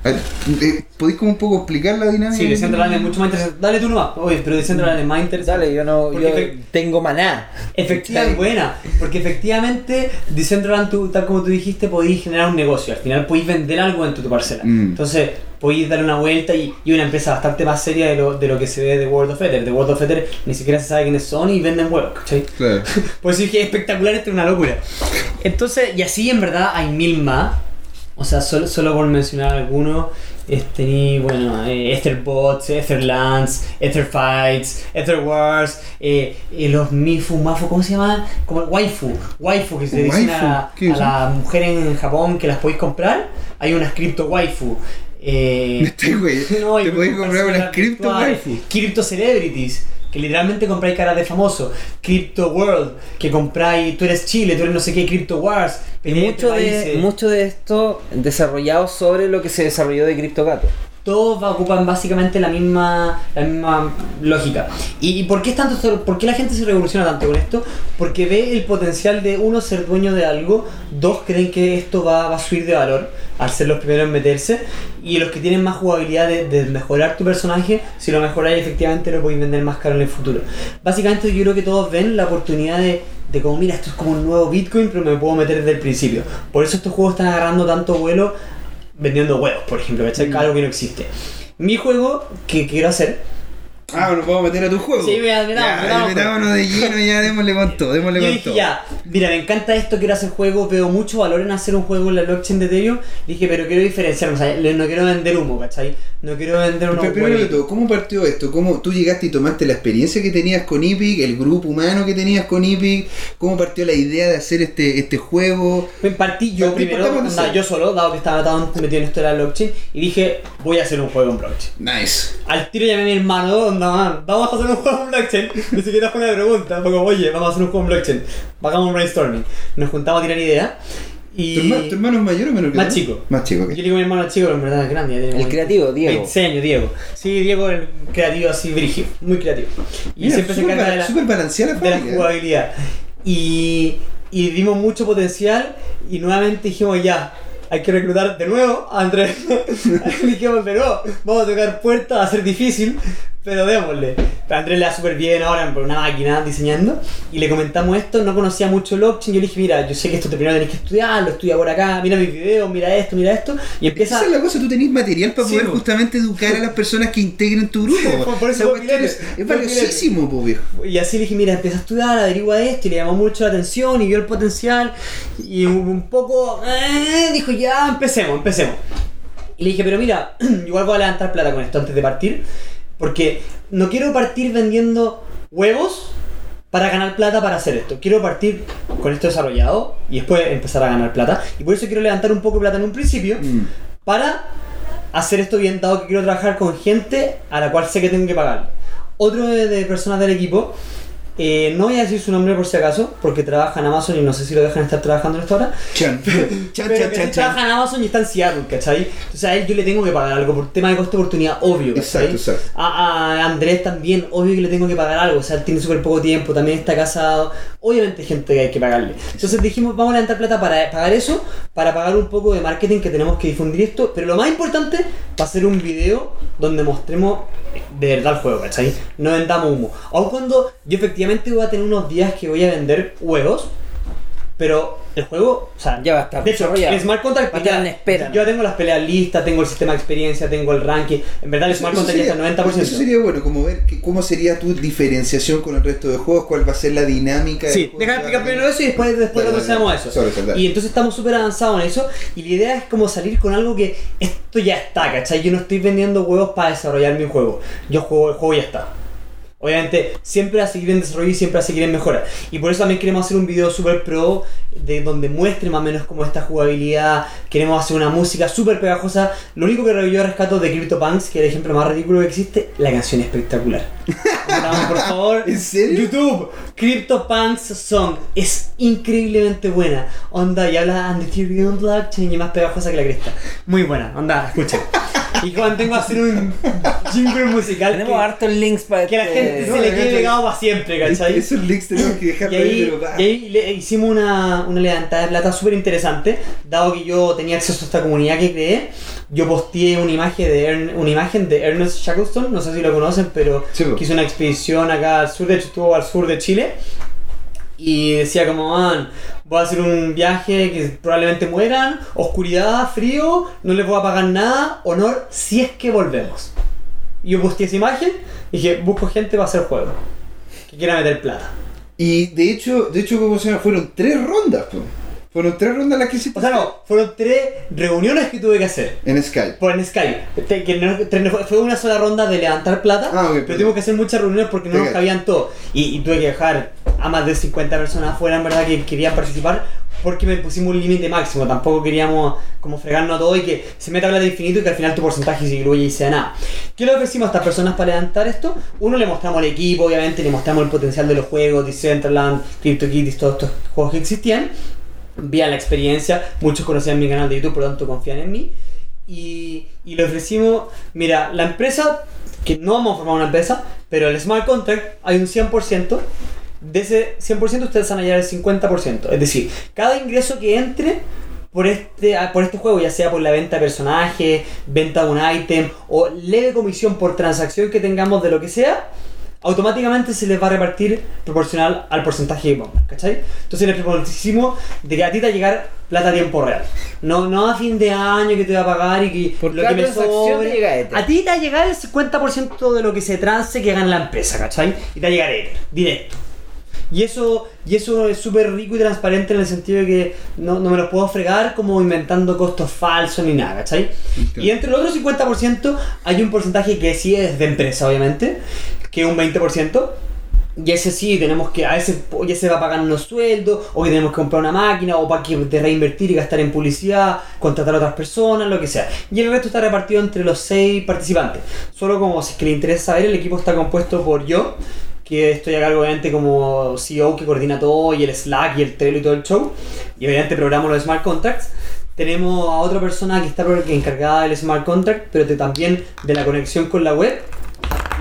Eh, ¿podéis como un poco explicar la dinámica? Sí, Decentraland es mucho más interesante. Dale tú nomás. Oye, pero Decentraland es más interesante. Dale, yo no. Yo tengo maná. Efectivamente, buena, porque efectivamente Decentraland, tú, tal como tú dijiste, podéis generar un negocio. Al final podéis vender algo dentro de tu parcela. Mm. Entonces, podéis darle una vuelta y, y una empresa bastante más seria de lo, de lo que se ve de World of Ether. De World of Ether ni siquiera se sabe quiénes son y venden huevos, ¿cachai? Claro. Por eso dije espectacular, esto es una locura. Entonces, y así en verdad hay mil más. O sea, solo, solo por mencionar algunos, ni, bueno, eh, Etherbots, Etherlands, Etherfights, Etherwars, eh, eh, los Mifu, Mafu, ¿cómo se llama? Como waifu, waifu, que se le dicen a, ¿qué a las mujeres en Japón que las podéis comprar. Hay unas cripto waifu. Eh, Este güey, no, te podéis comprar una personas cripto waifu. Crypto Celebrities, que literalmente compráis caras de famoso. Crypto World, que compráis, tú eres Chile, tú eres no sé qué, Crypto Wars. Y mucho de, países. mucho de esto desarrollado sobre lo que se desarrolló de CryptoGato. Todos ocupan básicamente la misma, la misma lógica. ¿Y, por, qué es tanto, por qué la gente se revoluciona tanto con esto? Porque ve el potencial de uno ser dueño de algo, dos creen que esto va, a subir de valor al ser los primeros en meterse, y los que tienen más jugabilidad de, de mejorar tu personaje, si lo mejoráis efectivamente lo podéis vender más caro en el futuro. Básicamente yo creo que todos ven la oportunidad de, de como, mira, esto es como un nuevo Bitcoin, pero me puedo meter desde el principio. Por eso estos juegos están agarrando tanto vuelo vendiendo huevos, por ejemplo, ¿cachai? Algo que no existe. Mi juego que quiero hacer, Ah, nos vamos a meter a tu juego. Sí, mira, Ya, metámonos de lleno ya, démosle con todo, démosle yo con dije todo. ya, mira, me encanta esto, quiero hacer juego, veo mucho valor en hacer un juego en la blockchain de Ethereum. Dije, pero quiero diferenciarme, o sea, no quiero vender humo, ¿cachai? No quiero vender unos Pero primero de huevitos. todo, ¿cómo partió esto? ¿Cómo tú llegaste y tomaste la experiencia que tenías con Epic, el grupo humano que tenías con Epic? ¿Cómo partió la idea de hacer este, este juego? Me partí yo Partí- primero, yo solo, dado que estaba tan metido en esto de la blockchain, y dije, voy a hacer un juego en blockchain. Nice. Al tiro llamé a mi hermano, onda man, vamos a hacer un juego en blockchain. Ni siquiera fue una pregunta, fue como, oye, vamos a hacer un juego en blockchain. Hagamos un brainstorming. Nos juntamos a tirar ideas. Y ¿Tu, hermano, tu hermano es mayor o menor que Más tú? chico. Más chico, ok. yo le digo a mi hermano chico, pero en verdad es grande. El creativo, Diego. 26 años, Diego. Sí, Diego es creativo así, brígido, muy creativo. Y Mira, siempre se encarga de la, súper balanceada la de la familia, jugabilidad. Y, y vimos mucho potencial y nuevamente dijimos ya, hay que reclutar de nuevo a Andrés. dijimos de nuevo, vamos a tocar puertas, va a ser difícil, pero démosle. Andrés le da súper bien ahora por una máquina diseñando y le comentamos esto, no conocía mucho blockchain, yo le dije, mira, yo sé que esto te primero tenés que estudiarlo, estudia por acá, mira mis videos, mira esto, mira esto, y empieza... Esa es la cosa, tú tenés material para Sí, poder po. justamente educar a las personas que integren tu grupo. Por- por eso es, es valiosísimo, po, viejo. Y así le dije, mira, empieza a estudiar, averigua esto, y le llamó mucho la atención y vio el potencial. Y un, un poco, eh, dijo, ya, empecemos, empecemos. Y le dije, pero mira, igual voy a levantar plata con esto antes de partir, porque no quiero partir vendiendo huevos para ganar plata para hacer esto. Quiero partir con esto desarrollado y después empezar a ganar plata. Y por eso quiero levantar un poco de plata en un principio Mm. para hacer esto bien, dado que quiero trabajar con gente a la cual sé que tengo que pagar. Otro de, de personas del equipo, eh, no voy a decir su nombre por si acaso, porque trabaja en Amazon y no sé si lo dejan estar trabajando en esta hora. Chan, chan, Pero chan, que chan, sí trabaja chan. en Amazon y está en Seattle, ¿cachai? Entonces a él yo le tengo que pagar algo por tema de costo-oportunidad, obvio, ¿cachai? Exacto, exacto. A, a Andrés también, obvio que le tengo que pagar algo, o sea, él tiene súper poco tiempo, también está casado, obviamente hay gente que hay que pagarle. Entonces dijimos, vamos a levantar plata para pagar eso, para pagar un poco de marketing que tenemos que difundir esto, pero lo más importante va a ser un video donde mostremos de verdad el juego, ¿cachai? No vendamos humo. Aun cuando yo efectivamente voy a tener unos días que voy a vender huevos, pero el juego, o sea, Ya va a estar de hecho, el Smart Contract Va a estar en espera, Yo tengo las peleas listas, tengo el sistema de experiencia, tengo el ranking. En verdad, el Smart Contract ya está al 90%. eso sería bueno, como ver que- cómo sería tu diferenciación con el resto de juegos, cuál va a ser la dinámica. Sí, déjame explicar primero eso y después, después Dale, dale, eso. sobre eso, dale. Y entonces estamos súper avanzados en eso. Y la idea es como salir con algo que esto ya está, ¿cachai? Yo no estoy vendiendo huevos para desarrollar mi juego. Yo juego, el juego ya está. Obviamente, siempre a seguir en desarrollo y siempre a seguir en mejora. Y por eso también queremos hacer un video super pro de donde muestre más o menos como esta jugabilidad. Queremos hacer una música súper pegajosa. Lo único que yo rescato de CryptoPunks, que es el ejemplo más ridículo que existe, la canción espectacular. Vamos, por favor. ¿En serio? YouTube, CryptoPunks Song. Es increíblemente buena. Onda, y habla de Ethereum Blockchain y más pegajosa que la cresta. Muy buena, onda, escuchen. Y cuando tengo que hacer un jingle musical Tenemos que, hartos links para que la este- gente no, se le quede no. pegado para siempre, ¿cachai? Esos links tenemos que dejarlo Y ahí, va. y ahí le hicimos una, una levantada de plata súper interesante, dado que yo tenía acceso a esta comunidad que creé. Yo posteé una imagen de, Ern- una imagen de Ernest Shackleton, no sé si lo conocen, pero Sí, que hizo una expedición acá al sur, de hecho estuvo al sur de Chile. Y decía como, man, voy a hacer un viaje que probablemente mueran, oscuridad, frío, no les voy a pagar nada, honor, si es que volvemos. Y yo posteé esa imagen y dije, busco gente para hacer juego, que quiera meter plata. Y de hecho, de hecho, ¿cómo se? Fueron tres rondas. Fueron tres rondas las que hiciste O sea, no, fueron tres reuniones que tuve que hacer. en Skype. Por en Skype. Te- que no- tre- fue- una sola ronda de levantar plata, Ah, ok, pero perdón. tuvimos que hacer muchas reuniones porque no Te nos cacho. cabían todos. Y, y tuve que dejar a más de 50 personas afuera, en verdad, que querían participar porque me pusimos un límite máximo. Tampoco queríamos como fregarnos a todo y que se meta plata infinito y que al final tu porcentaje se diluya y sea nada. ¿Qué le ofrecimos a estas personas para levantar esto? Uno, le mostramos el equipo, obviamente, le mostramos el potencial de los juegos, Decentraland, CryptoKitties, todos estos juegos que existían. Vean la experiencia, muchos conocían mi canal de YouTube, por lo tanto confían en mí. Y, y le ofrecimos, mira, la empresa, que no vamos a formar una empresa, pero el smart contract hay un 100%, de ese 100% ustedes van a hallar el 50%. Es decir, cada ingreso que entre por este, por este juego, ya sea por la venta de personajes, venta de un ítem o leve comisión por transacción que tengamos de lo que sea, automáticamente se les va a repartir proporcional al porcentaje que pongan, ¿cachai? Entonces les propusimos de que a ti te va a llegar plata a tiempo real. No, no a fin de año que te va a pagar y que Por lo que me sobre- llega Ether. A ti te va a llegar el 50% de lo que se trance que gana la empresa, ¿cachai? Y te va a llegar Ether, directo. Y eso, y eso es súper rico y transparente en el sentido de que no, no me lo puedo fregar como inventando costos falsos ni nada, ¿cachai? Entiendo. Y entre el otro 50% hay un porcentaje que sí es de empresa, obviamente, que es un 20%. Y ese sí, tenemos que, a ese ya se va a pagar unos sueldos, o que tenemos que comprar una máquina, o para que reinvertir y gastar en publicidad, contratar a otras personas, lo que sea. Y el resto está repartido entre los seis participantes. Solo como si es que le interesa saber, el equipo está compuesto por yo, que estoy a cargo obviamente como CEO que coordina todo, y el Slack, y el Trello y todo el show. Y obviamente programo los smart contracts. Tenemos a otra persona que está encargada del smart contract, pero también de la conexión con la web.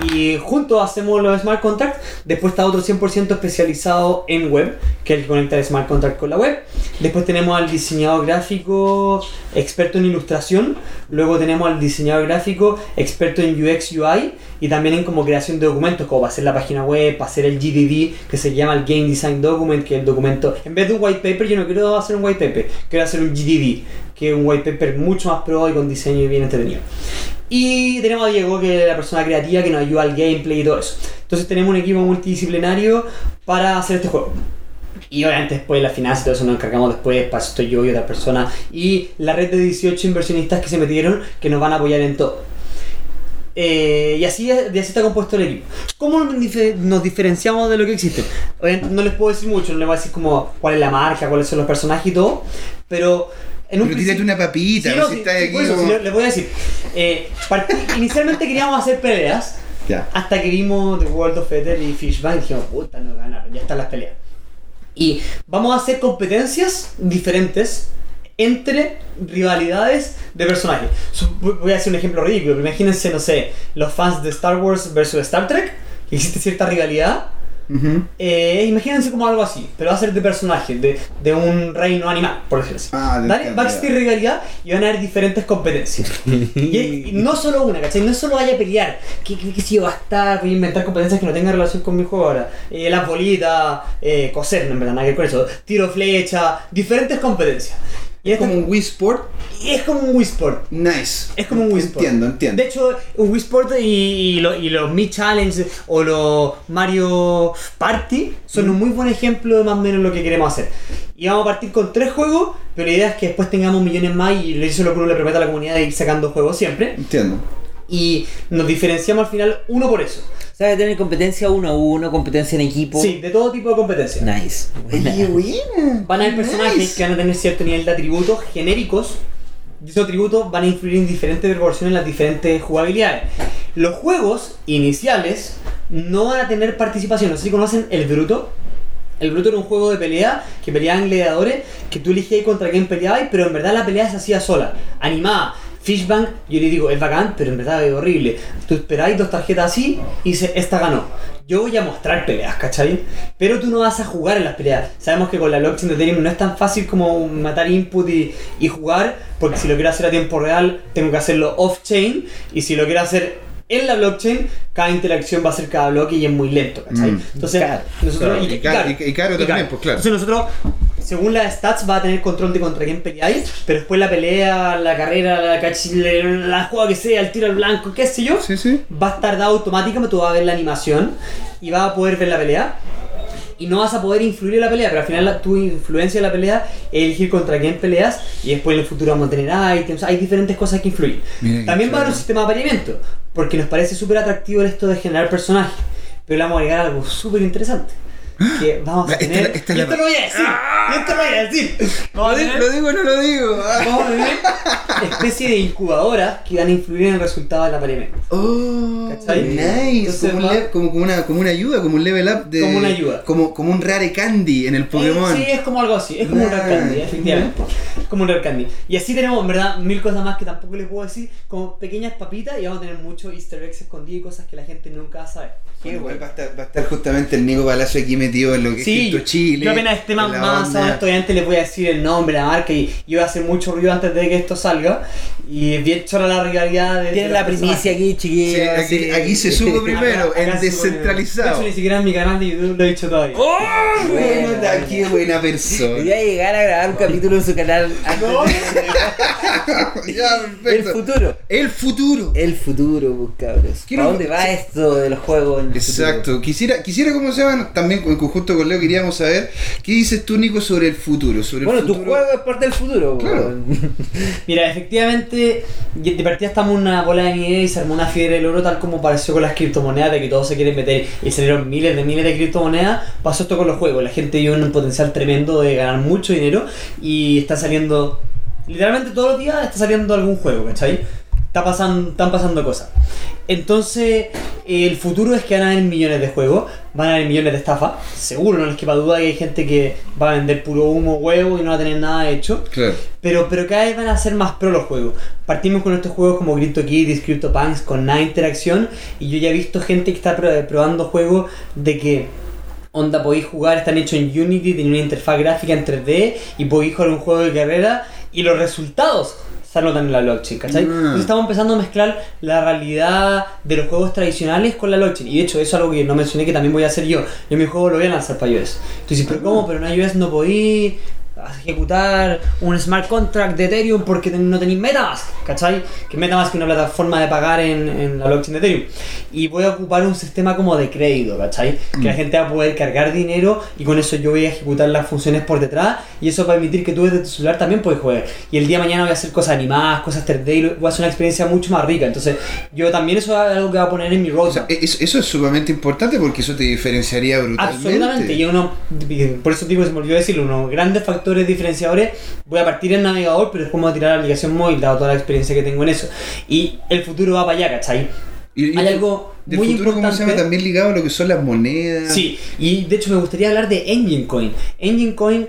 Y juntos hacemos los smart contracts. Después está otro 100% especializado en web, que es el conecta el smart contract con la web. Después tenemos al diseñador gráfico experto en ilustración. Luego tenemos al diseñador gráfico experto en UX UI y también en como creación de documentos, como para hacer la página web, para hacer el GDD, que se llama el Game Design Document, que es el documento. En vez de un white paper, yo no quiero hacer un white paper, quiero hacer un GDD, que es un white paper mucho más pro y con diseño bien entretenido. Y tenemos a Diego, que es la persona creativa que nos ayuda al gameplay y todo eso. Entonces tenemos un equipo multidisciplinario para hacer este juego. Y obviamente después la finanzas y todo eso nos encargamos después, para eso estoy yo y otra persona. Y la red de 18 inversionistas que se metieron, que nos van a apoyar en todo. Eh, y así, así está compuesto el equipo. ¿Cómo nos diferenciamos de lo que existe? Obviamente no les puedo decir mucho, no les voy a decir como cuál es la marca, cuáles son los personajes y todo. Pero en un Pero tírate una papita, Sí, no si sí, estás sí, aquí como- les voy a decir. Eh, partí- inicialmente queríamos hacer peleas. Ya. Hasta que vimos The World of Ether y Fishbane y dijimos, puta, no ganaron, ya están las peleas. Y vamos a hacer competencias diferentes entre rivalidades de personajes. Voy a hacer un ejemplo ridículo, imagínense, no sé, los fans de Star Wars versus Star Trek, existe cierta rivalidad. Ujú. Eh, imagínense como algo así, pero va a ser de personajes, de, de un reino animal, por decirlo así. Ah, Dale, va a existir rivalidad y van a haber diferentes competencias. y, y no solo una, ¿cachai? No solo vaya a pelear. ¿Qué, qué, qué si yo gastar? Voy a inventar competencias que no tengan relación con mi juego ahora. Eh, las bolitas, eh, coser, no, en verdad, nada que ver con eso. Tiro flecha, diferentes competencias. Y Es como un Wii Sport. y es como un Wii Sport. Nice. Es como un Wii Sport. Entiendo, entiendo. De hecho, un Wii Sport y, y, lo- y los Mi Challenge o los Mario Party son un muy buen ejemplo de más o menos lo que queremos hacer. Y vamos a partir con tres juegos, pero la idea es que después tengamos millones más y le hizo lo que uno le promete a la comunidad de ir sacando juegos siempre. Entiendo. Y nos diferenciamos al final uno por eso. O sea, tener competencia uno a uno, competencia en equipo. Sí, de todo tipo de competencia. Nice. Buena. Oye, buena. Van a haber personajes Nice. que van a tener cierto nivel de atributos genéricos. Y esos atributos van a influir en diferentes proporciones en las diferentes jugabilidades. Los juegos iniciales no van a tener participación. No sé si conocen el Bruto. El Bruto era un juego de pelea que peleaban gladiadores que tú elegías contra quién peleabas, pero en verdad la pelea se hacía sola, animada. Fishbang, yo le digo, es bacán, pero en verdad es horrible. Tú esperáis dos tarjetas así y dices, esta ganó. Yo voy a mostrar peleas, ¿cachai? Pero tú no vas a jugar en las peleas. Sabemos que con la blockchain de Ethereum no es tan fácil como matar input y, y jugar, porque si lo quiero hacer a tiempo real, tengo que hacerlo off-chain, y si lo quiero hacer en la blockchain, cada interacción va a ser cada bloque y es muy lento, ¿cachai? Mm. Entonces, Claro. nosotros... Claro, y caro- y- y caro también, pues, claro. Entonces nosotros, según las stats, va a tener control de contra quién peleáis, pero después la pelea, la carrera, la cachile, la jugada que sea, el tiro al blanco, qué sé yo, Sí, sí. va a estar dado automáticamente, tú vas a ver la animación y vas a poder ver la pelea. Y no vas a poder influir en la pelea, pero al final la- tu influencia en la pelea es elegir contra quién peleas y después en el futuro vamos a tener items, hay diferentes cosas que qué También va a haber un sistema de apareamiento, porque nos parece súper atractivo esto de generar personajes, pero le vamos a agregar algo súper interesante. Que vamos a Esta tener... la- esta es y la- esto lo voy a decir, esto lo voy a decir. Vamos a tener- ¿Lo digo o no lo digo? Ah. vamos a tener especie de incubadoras que van a influir en el resultado del apareamiento. Oh, ¿Cachai? nice. Entonces como, un va- le- como, como una, como una ayuda, como un level up de. Como una ayuda. Como, como un rare candy en el Pokémon. Sí, es como algo así, es como un. Rare Candy, efectivamente. Es como un Rare Candy. Y así tenemos, en verdad, mil cosas más que tampoco les puedo decir, como pequeñas papitas y vamos a tener muchos easter eggs escondidos y cosas que la gente nunca va a saber. Bueno, igual va a, estar, va a estar justamente el Nico Palacio aquí metido en lo que Sí, es Chile. yo apenas esté más avanzado, obviamente les voy a decir el nombre, la marca y, y voy a hacer mucho ruido antes de que esto salga. Y es bien chora la realidad de. Tienen la primicia aquí, Sí, chiquillos. aquí, sí. aquí se sube primero, Acá- acá en pone- De descentralizado. hecho, ni siquiera en mi canal de YouTube lo he dicho todavía. ¡Oh! Bueno, Bueno, qué buena persona. Voy a llegar a grabar un capítulo en su canal No. ya, El perfecto. futuro. El futuro. El futuro, pues, cabros. ¿Para dónde va esto de los juegos? En Exacto. Quisiera, quisiera ¿cómo se llaman? También en conjunto con Leo queríamos saber qué dices tú, Nico, sobre el futuro. Sobre futuro? el Bueno, tu futuro. juego es parte del futuro. Claro. Mira, efectivamente, de partida estamos en una bola de nieve y se armó una fiebre del oro, tal como pareció con las criptomonedas, de que todos se quieren meter y salieron miles de miles de criptomonedas. Pasó esto con los juegos. La gente vio un potencial tremendo de ganar mucho dinero y está saliendo, literalmente todos los días está saliendo algún juego, ¿cachai? Está pasando, están pasando cosas. Entonces, el futuro es que van a haber millones de juegos, van a haber millones de estafas. Seguro, no les quepa duda que hay gente que va a vender puro humo, huevo y no va a tener nada hecho. Claro. Pero, pero cada vez van a ser más pro los juegos. Partimos con estos juegos como CryptoKitties, CryptoPunks con nada interacción. Y yo ya he visto gente que está pro- probando juegos de que onda podéis jugar, están hechos en Unity, tienen una interfaz gráfica en 3D y podéis jugar un juego de carrera y los resultados anotan en la blockchain, ¿cachai? Ah. Entonces estamos empezando a mezclar la realidad de los juegos tradicionales con la blockchain. Y de hecho, eso es algo que no mencioné que también voy a hacer yo. Yo mi juego lo voy a lanzar para iOS. Tú dices, pero ¿cómo? Pero en iOS no ejecutar un smart contract de Ethereum porque no tenéis Metamask, ¿cachai? Que Metamask es una plataforma de pagar en, en la blockchain de Ethereum. Y voy a ocupar un sistema como de crédito, ¿cachai? Que la gente va a poder cargar dinero y con eso yo voy a ejecutar las funciones por detrás y eso va a permitir que tú desde tu celular también puedes jugar. Y el día de mañana voy a hacer cosas animadas, cosas 3D y voy a hacer una experiencia mucho más rica. Entonces yo también eso es algo que voy a poner en mi O sea, roadmap. e- eso, es sumamente importante porque eso te diferenciaría brutalmente. Absolutamente, y uno, por eso digo, se me olvidó decirlo, unos grandes factores diferenciadores, voy a partir en navegador, pero después me voy a tirar la aplicación móvil, dado toda la experiencia que tengo en eso. Y el futuro va para allá, ¿cachai? Y- y Hay del- algo del muy futuro, ¿cómo se llama? importante. También ligado a lo que son las monedas. Sí, y de hecho me gustaría hablar de Engine Coin. Engine Coin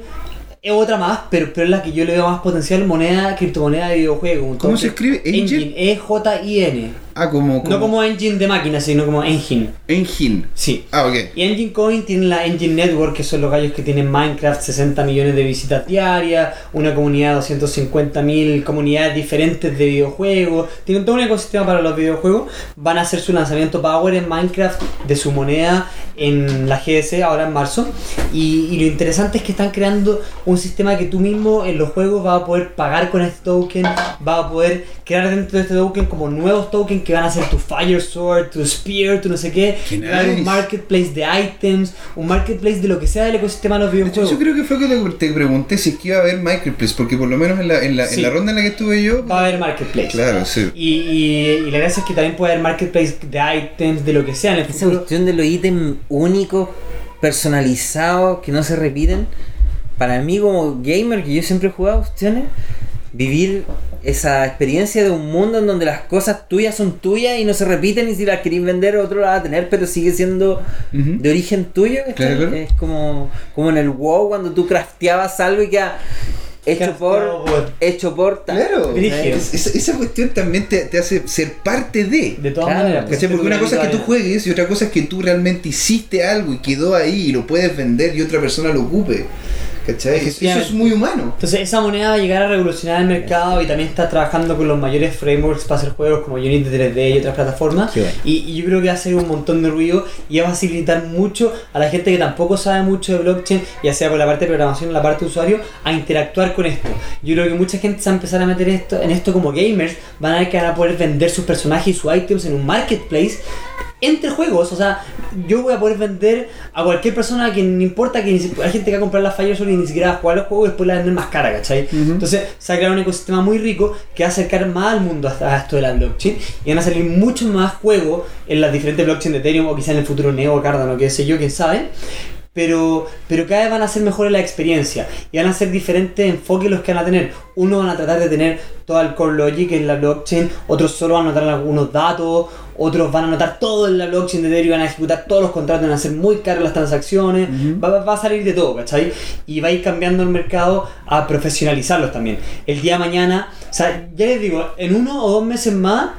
es otra más, pero, pero es la que yo le veo más potencial, moneda, criptomoneda de videojuego. ¿Cómo se escribe? Engine? Engine, E-J-I-N. Ah, como, No como engine de máquina, sino como engine. Engine. Sí. Ah, ok. Y Engine Coin tiene la Engine Network, que son los gallos que tienen Minecraft, 60 millones de visitas diarias, una comunidad de 250 mil comunidades diferentes de videojuegos, tienen todo un ecosistema para los videojuegos, van a hacer su lanzamiento Power en Minecraft de su moneda en la GS ahora en marzo, y, y lo interesante es que están creando un sistema que tú mismo en los juegos vas a poder pagar con este token, vas a poder crear dentro de este token como nuevos tokens que van a ser tu Fire Sword, tu Spear, tu no sé qué, Qué va a haber un marketplace de items, un marketplace de lo que sea del ecosistema de los videojuegos. yo creo que fue que te, te pregunté si es que iba a haber Marketplace, porque por lo menos en la, en la, Sí. en la ronda en la que estuve yo. Va a haber marketplace. Claro, sí. Y, y, y la gracia es que también puede haber marketplace de items, de lo que sea en el Esa futuro. cuestión de los ítems únicos, personalizados, que no se repiten. Para mí como gamer, que yo siempre he jugado cuestiones, vivir esa experiencia de un mundo en donde las cosas tuyas son tuyas y no se repiten y si las queréis vender otro las va a tener, pero sigue siendo de origen tuyo. ¿cachai? Claro, claro. Es como, como en el WoW cuando tú crafteabas algo y queda hecho por... por- Hecho por... tal. Claro, Brígido. Es- esa, cuestión también te, te hace ser parte de. De todas Claro, maneras. pues. Porque una cosa es que tú juegues y otra cosa es que tú realmente hiciste algo y quedó ahí y lo puedes vender y otra persona lo ocupe. ¿Cachai? Eso- Eso es muy humano. Entonces esa moneda va a llegar a revolucionar el mercado y también está trabajando con los mayores frameworks para hacer juegos como Unity 3D y otras plataformas. Bueno. Y, y yo creo que va a hacer un montón de ruido y va a facilitar mucho a la gente que tampoco sabe mucho de blockchain, ya sea por la parte de programación o la parte de usuario, a interactuar con esto. Yo creo que mucha gente se va a empezar a meter esto, en esto como gamers, van a ver que van a poder vender sus personajes y sus items en un marketplace entre juegos, o sea, yo voy a poder vender a cualquier persona que no importa que hay gente que va a comprar la Fire y ni siquiera va a jugar los juegos y después la vender más cara, ¿cachai? Entonces se va a crear un ecosistema muy rico que va a acercar más al mundo hasta a esto de la blockchain y van a salir muchos más juegos en las diferentes blockchains de Ethereum o quizá en el futuro Neo, Cardano, qué sé yo, quién sabe. Pero, pero cada vez van a ser mejores la experiencia y van a ser diferentes enfoques los que van a tener. Unos van a tratar de tener todo el core logic en la blockchain, otros solo van a anotar algunos datos, otros van a anotar todo en la blockchain de Ethereum, van a ejecutar todos los contratos, van a hacer muy caras las transacciones, va, va- va a salir de todo, ¿cachai? Y va a ir cambiando el mercado a profesionalizarlos también. El día de mañana, o sea, ya les digo, en uno o dos meses más,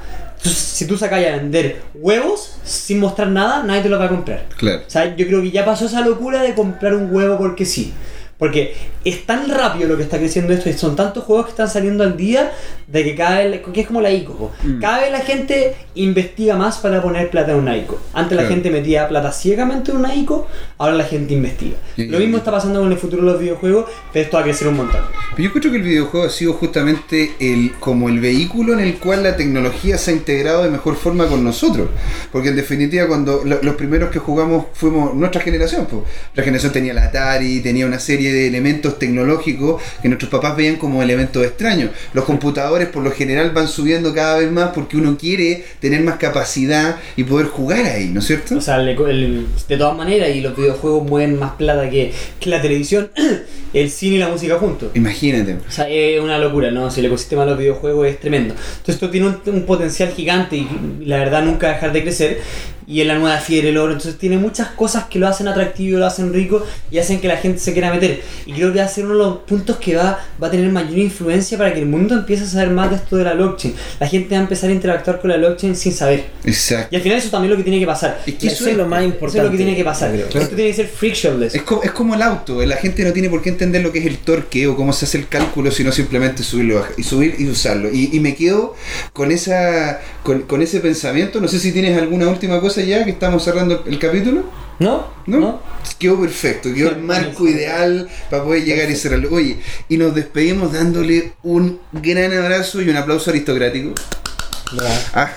si tú sacas a vender huevos sin mostrar nada, nadie te los va a comprar. Claro. O sea, yo creo que ya pasó esa locura de comprar un huevo porque sí. Porque es tan rápido lo que está creciendo esto y son tantos juegos que están saliendo al día de que cada vez, que es como la ICO. Mm. Cada vez la gente investiga más para poner plata en una ICO. Antes la Claro. gente metía plata ciegamente en una ICO, ahora la gente investiga. Y- Lo mismo está pasando con el futuro de los videojuegos, pero esto va a crecer un montón. Pero yo creo que el videojuego ha sido justamente el, como el vehículo en el cual la tecnología se ha integrado de mejor forma con nosotros. Porque en definitiva, cuando lo- los primeros que jugamos fuimos nuestra generación, pues. Nuestra generación tenía la Atari, tenía una serie de elementos tecnológicos que nuestros papás veían como elementos extraños. Los computadores por lo general van subiendo cada vez más porque uno quiere tener más capacidad y poder jugar ahí, ¿no es cierto? O sea, el- el- de todas maneras, y los videojuegos mueven más plata que, que la televisión, el cine y la música juntos. Imagínate. O sea, es una locura, ¿no? Si el ecosistema de los videojuegos es tremendo. Entonces esto tiene un, un potencial gigante y la verdad nunca va a dejar de crecer. Y es la nueva fiebre el oro. Entonces tiene muchas cosas que lo hacen atractivo, lo hacen rico y hacen que la gente se quiera meter. Y creo que va a ser uno de los puntos que va, va a tener mayor influencia para que el mundo empiece a saber más de esto de la blockchain. La gente va a empezar a interactuar con la blockchain sin saber. Exacto. Y al final eso también es lo que tiene que pasar. Es que Eso es lo más Eso importante. es lo que tiene que pasar. creo. Esto tiene que ser frictionless. Es como, es como el auto, la gente no tiene por qué entender lo que es el torque o cómo se hace el cálculo, sino simplemente subirlo y subir y usarlo. Y, y me quedo con esa con, con ese pensamiento. No sé si tienes alguna última cosa ya que estamos cerrando el, capítulo. ¿No? ¿No? Quedó perfecto, quedó el marco ideal para poder llegar y cerrarlo. Oye, y nos despedimos dándole un gran abrazo y un aplauso aristocrático a,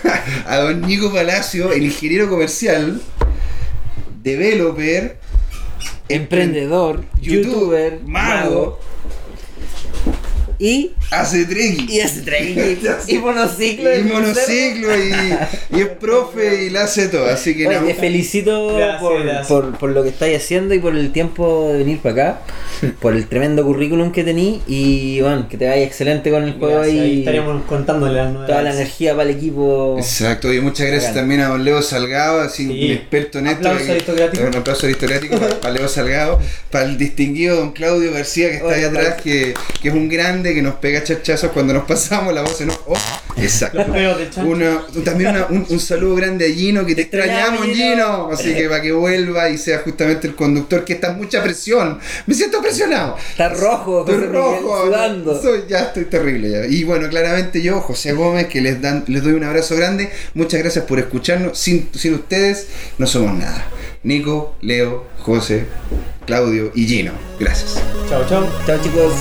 a don Nico Palacio, el ingeniero comercial, developer, Emprendedor, youtuber, mago. Y, hace trekking. y hace trekking. y monociclo. Y monociclo y, y es profe y la hace todo. Así que Oye, nada, te felicito Gracias, por, gracias. por- por lo que estáis haciendo y por el tiempo de venir para acá, por el tremendo currículum que tení y bueno, que te vaya excelente con el juego Gracias, ahí y estaríamos contándole las toda la energía para el equipo. Exacto, y muchas gracias Bacán. también a don Leo Salgado, así Sí. un experto en esto. Aplauso aristocrático. Un aplauso aristocrático para, para Leo Salgado, para el distinguido don Claudio García que está ahí Oye, atrás, que, que es un grande que nos pega chachazos cuando nos pasamos la voz en off. Oh, exacto. Los peos del chancho. Una- también una- un, un saludo grande a Gino, que te extrañamos, extrañamos, Gino. Gino. Así que para que vuelva y sea justamente el conductor, que está en mucha presión. Me siento presionado. Está rojo, Estoy José rojo, sudando. soy- ya estoy terrible ya. Y bueno, claramente yo, José Gómez, que les dan, les doy un abrazo grande. Muchas gracias por escucharnos. Sin, sin ustedes no somos nada. Nico, Leo, José, Claudio y Gino. Gracias. Chao, chao. Chao chicos.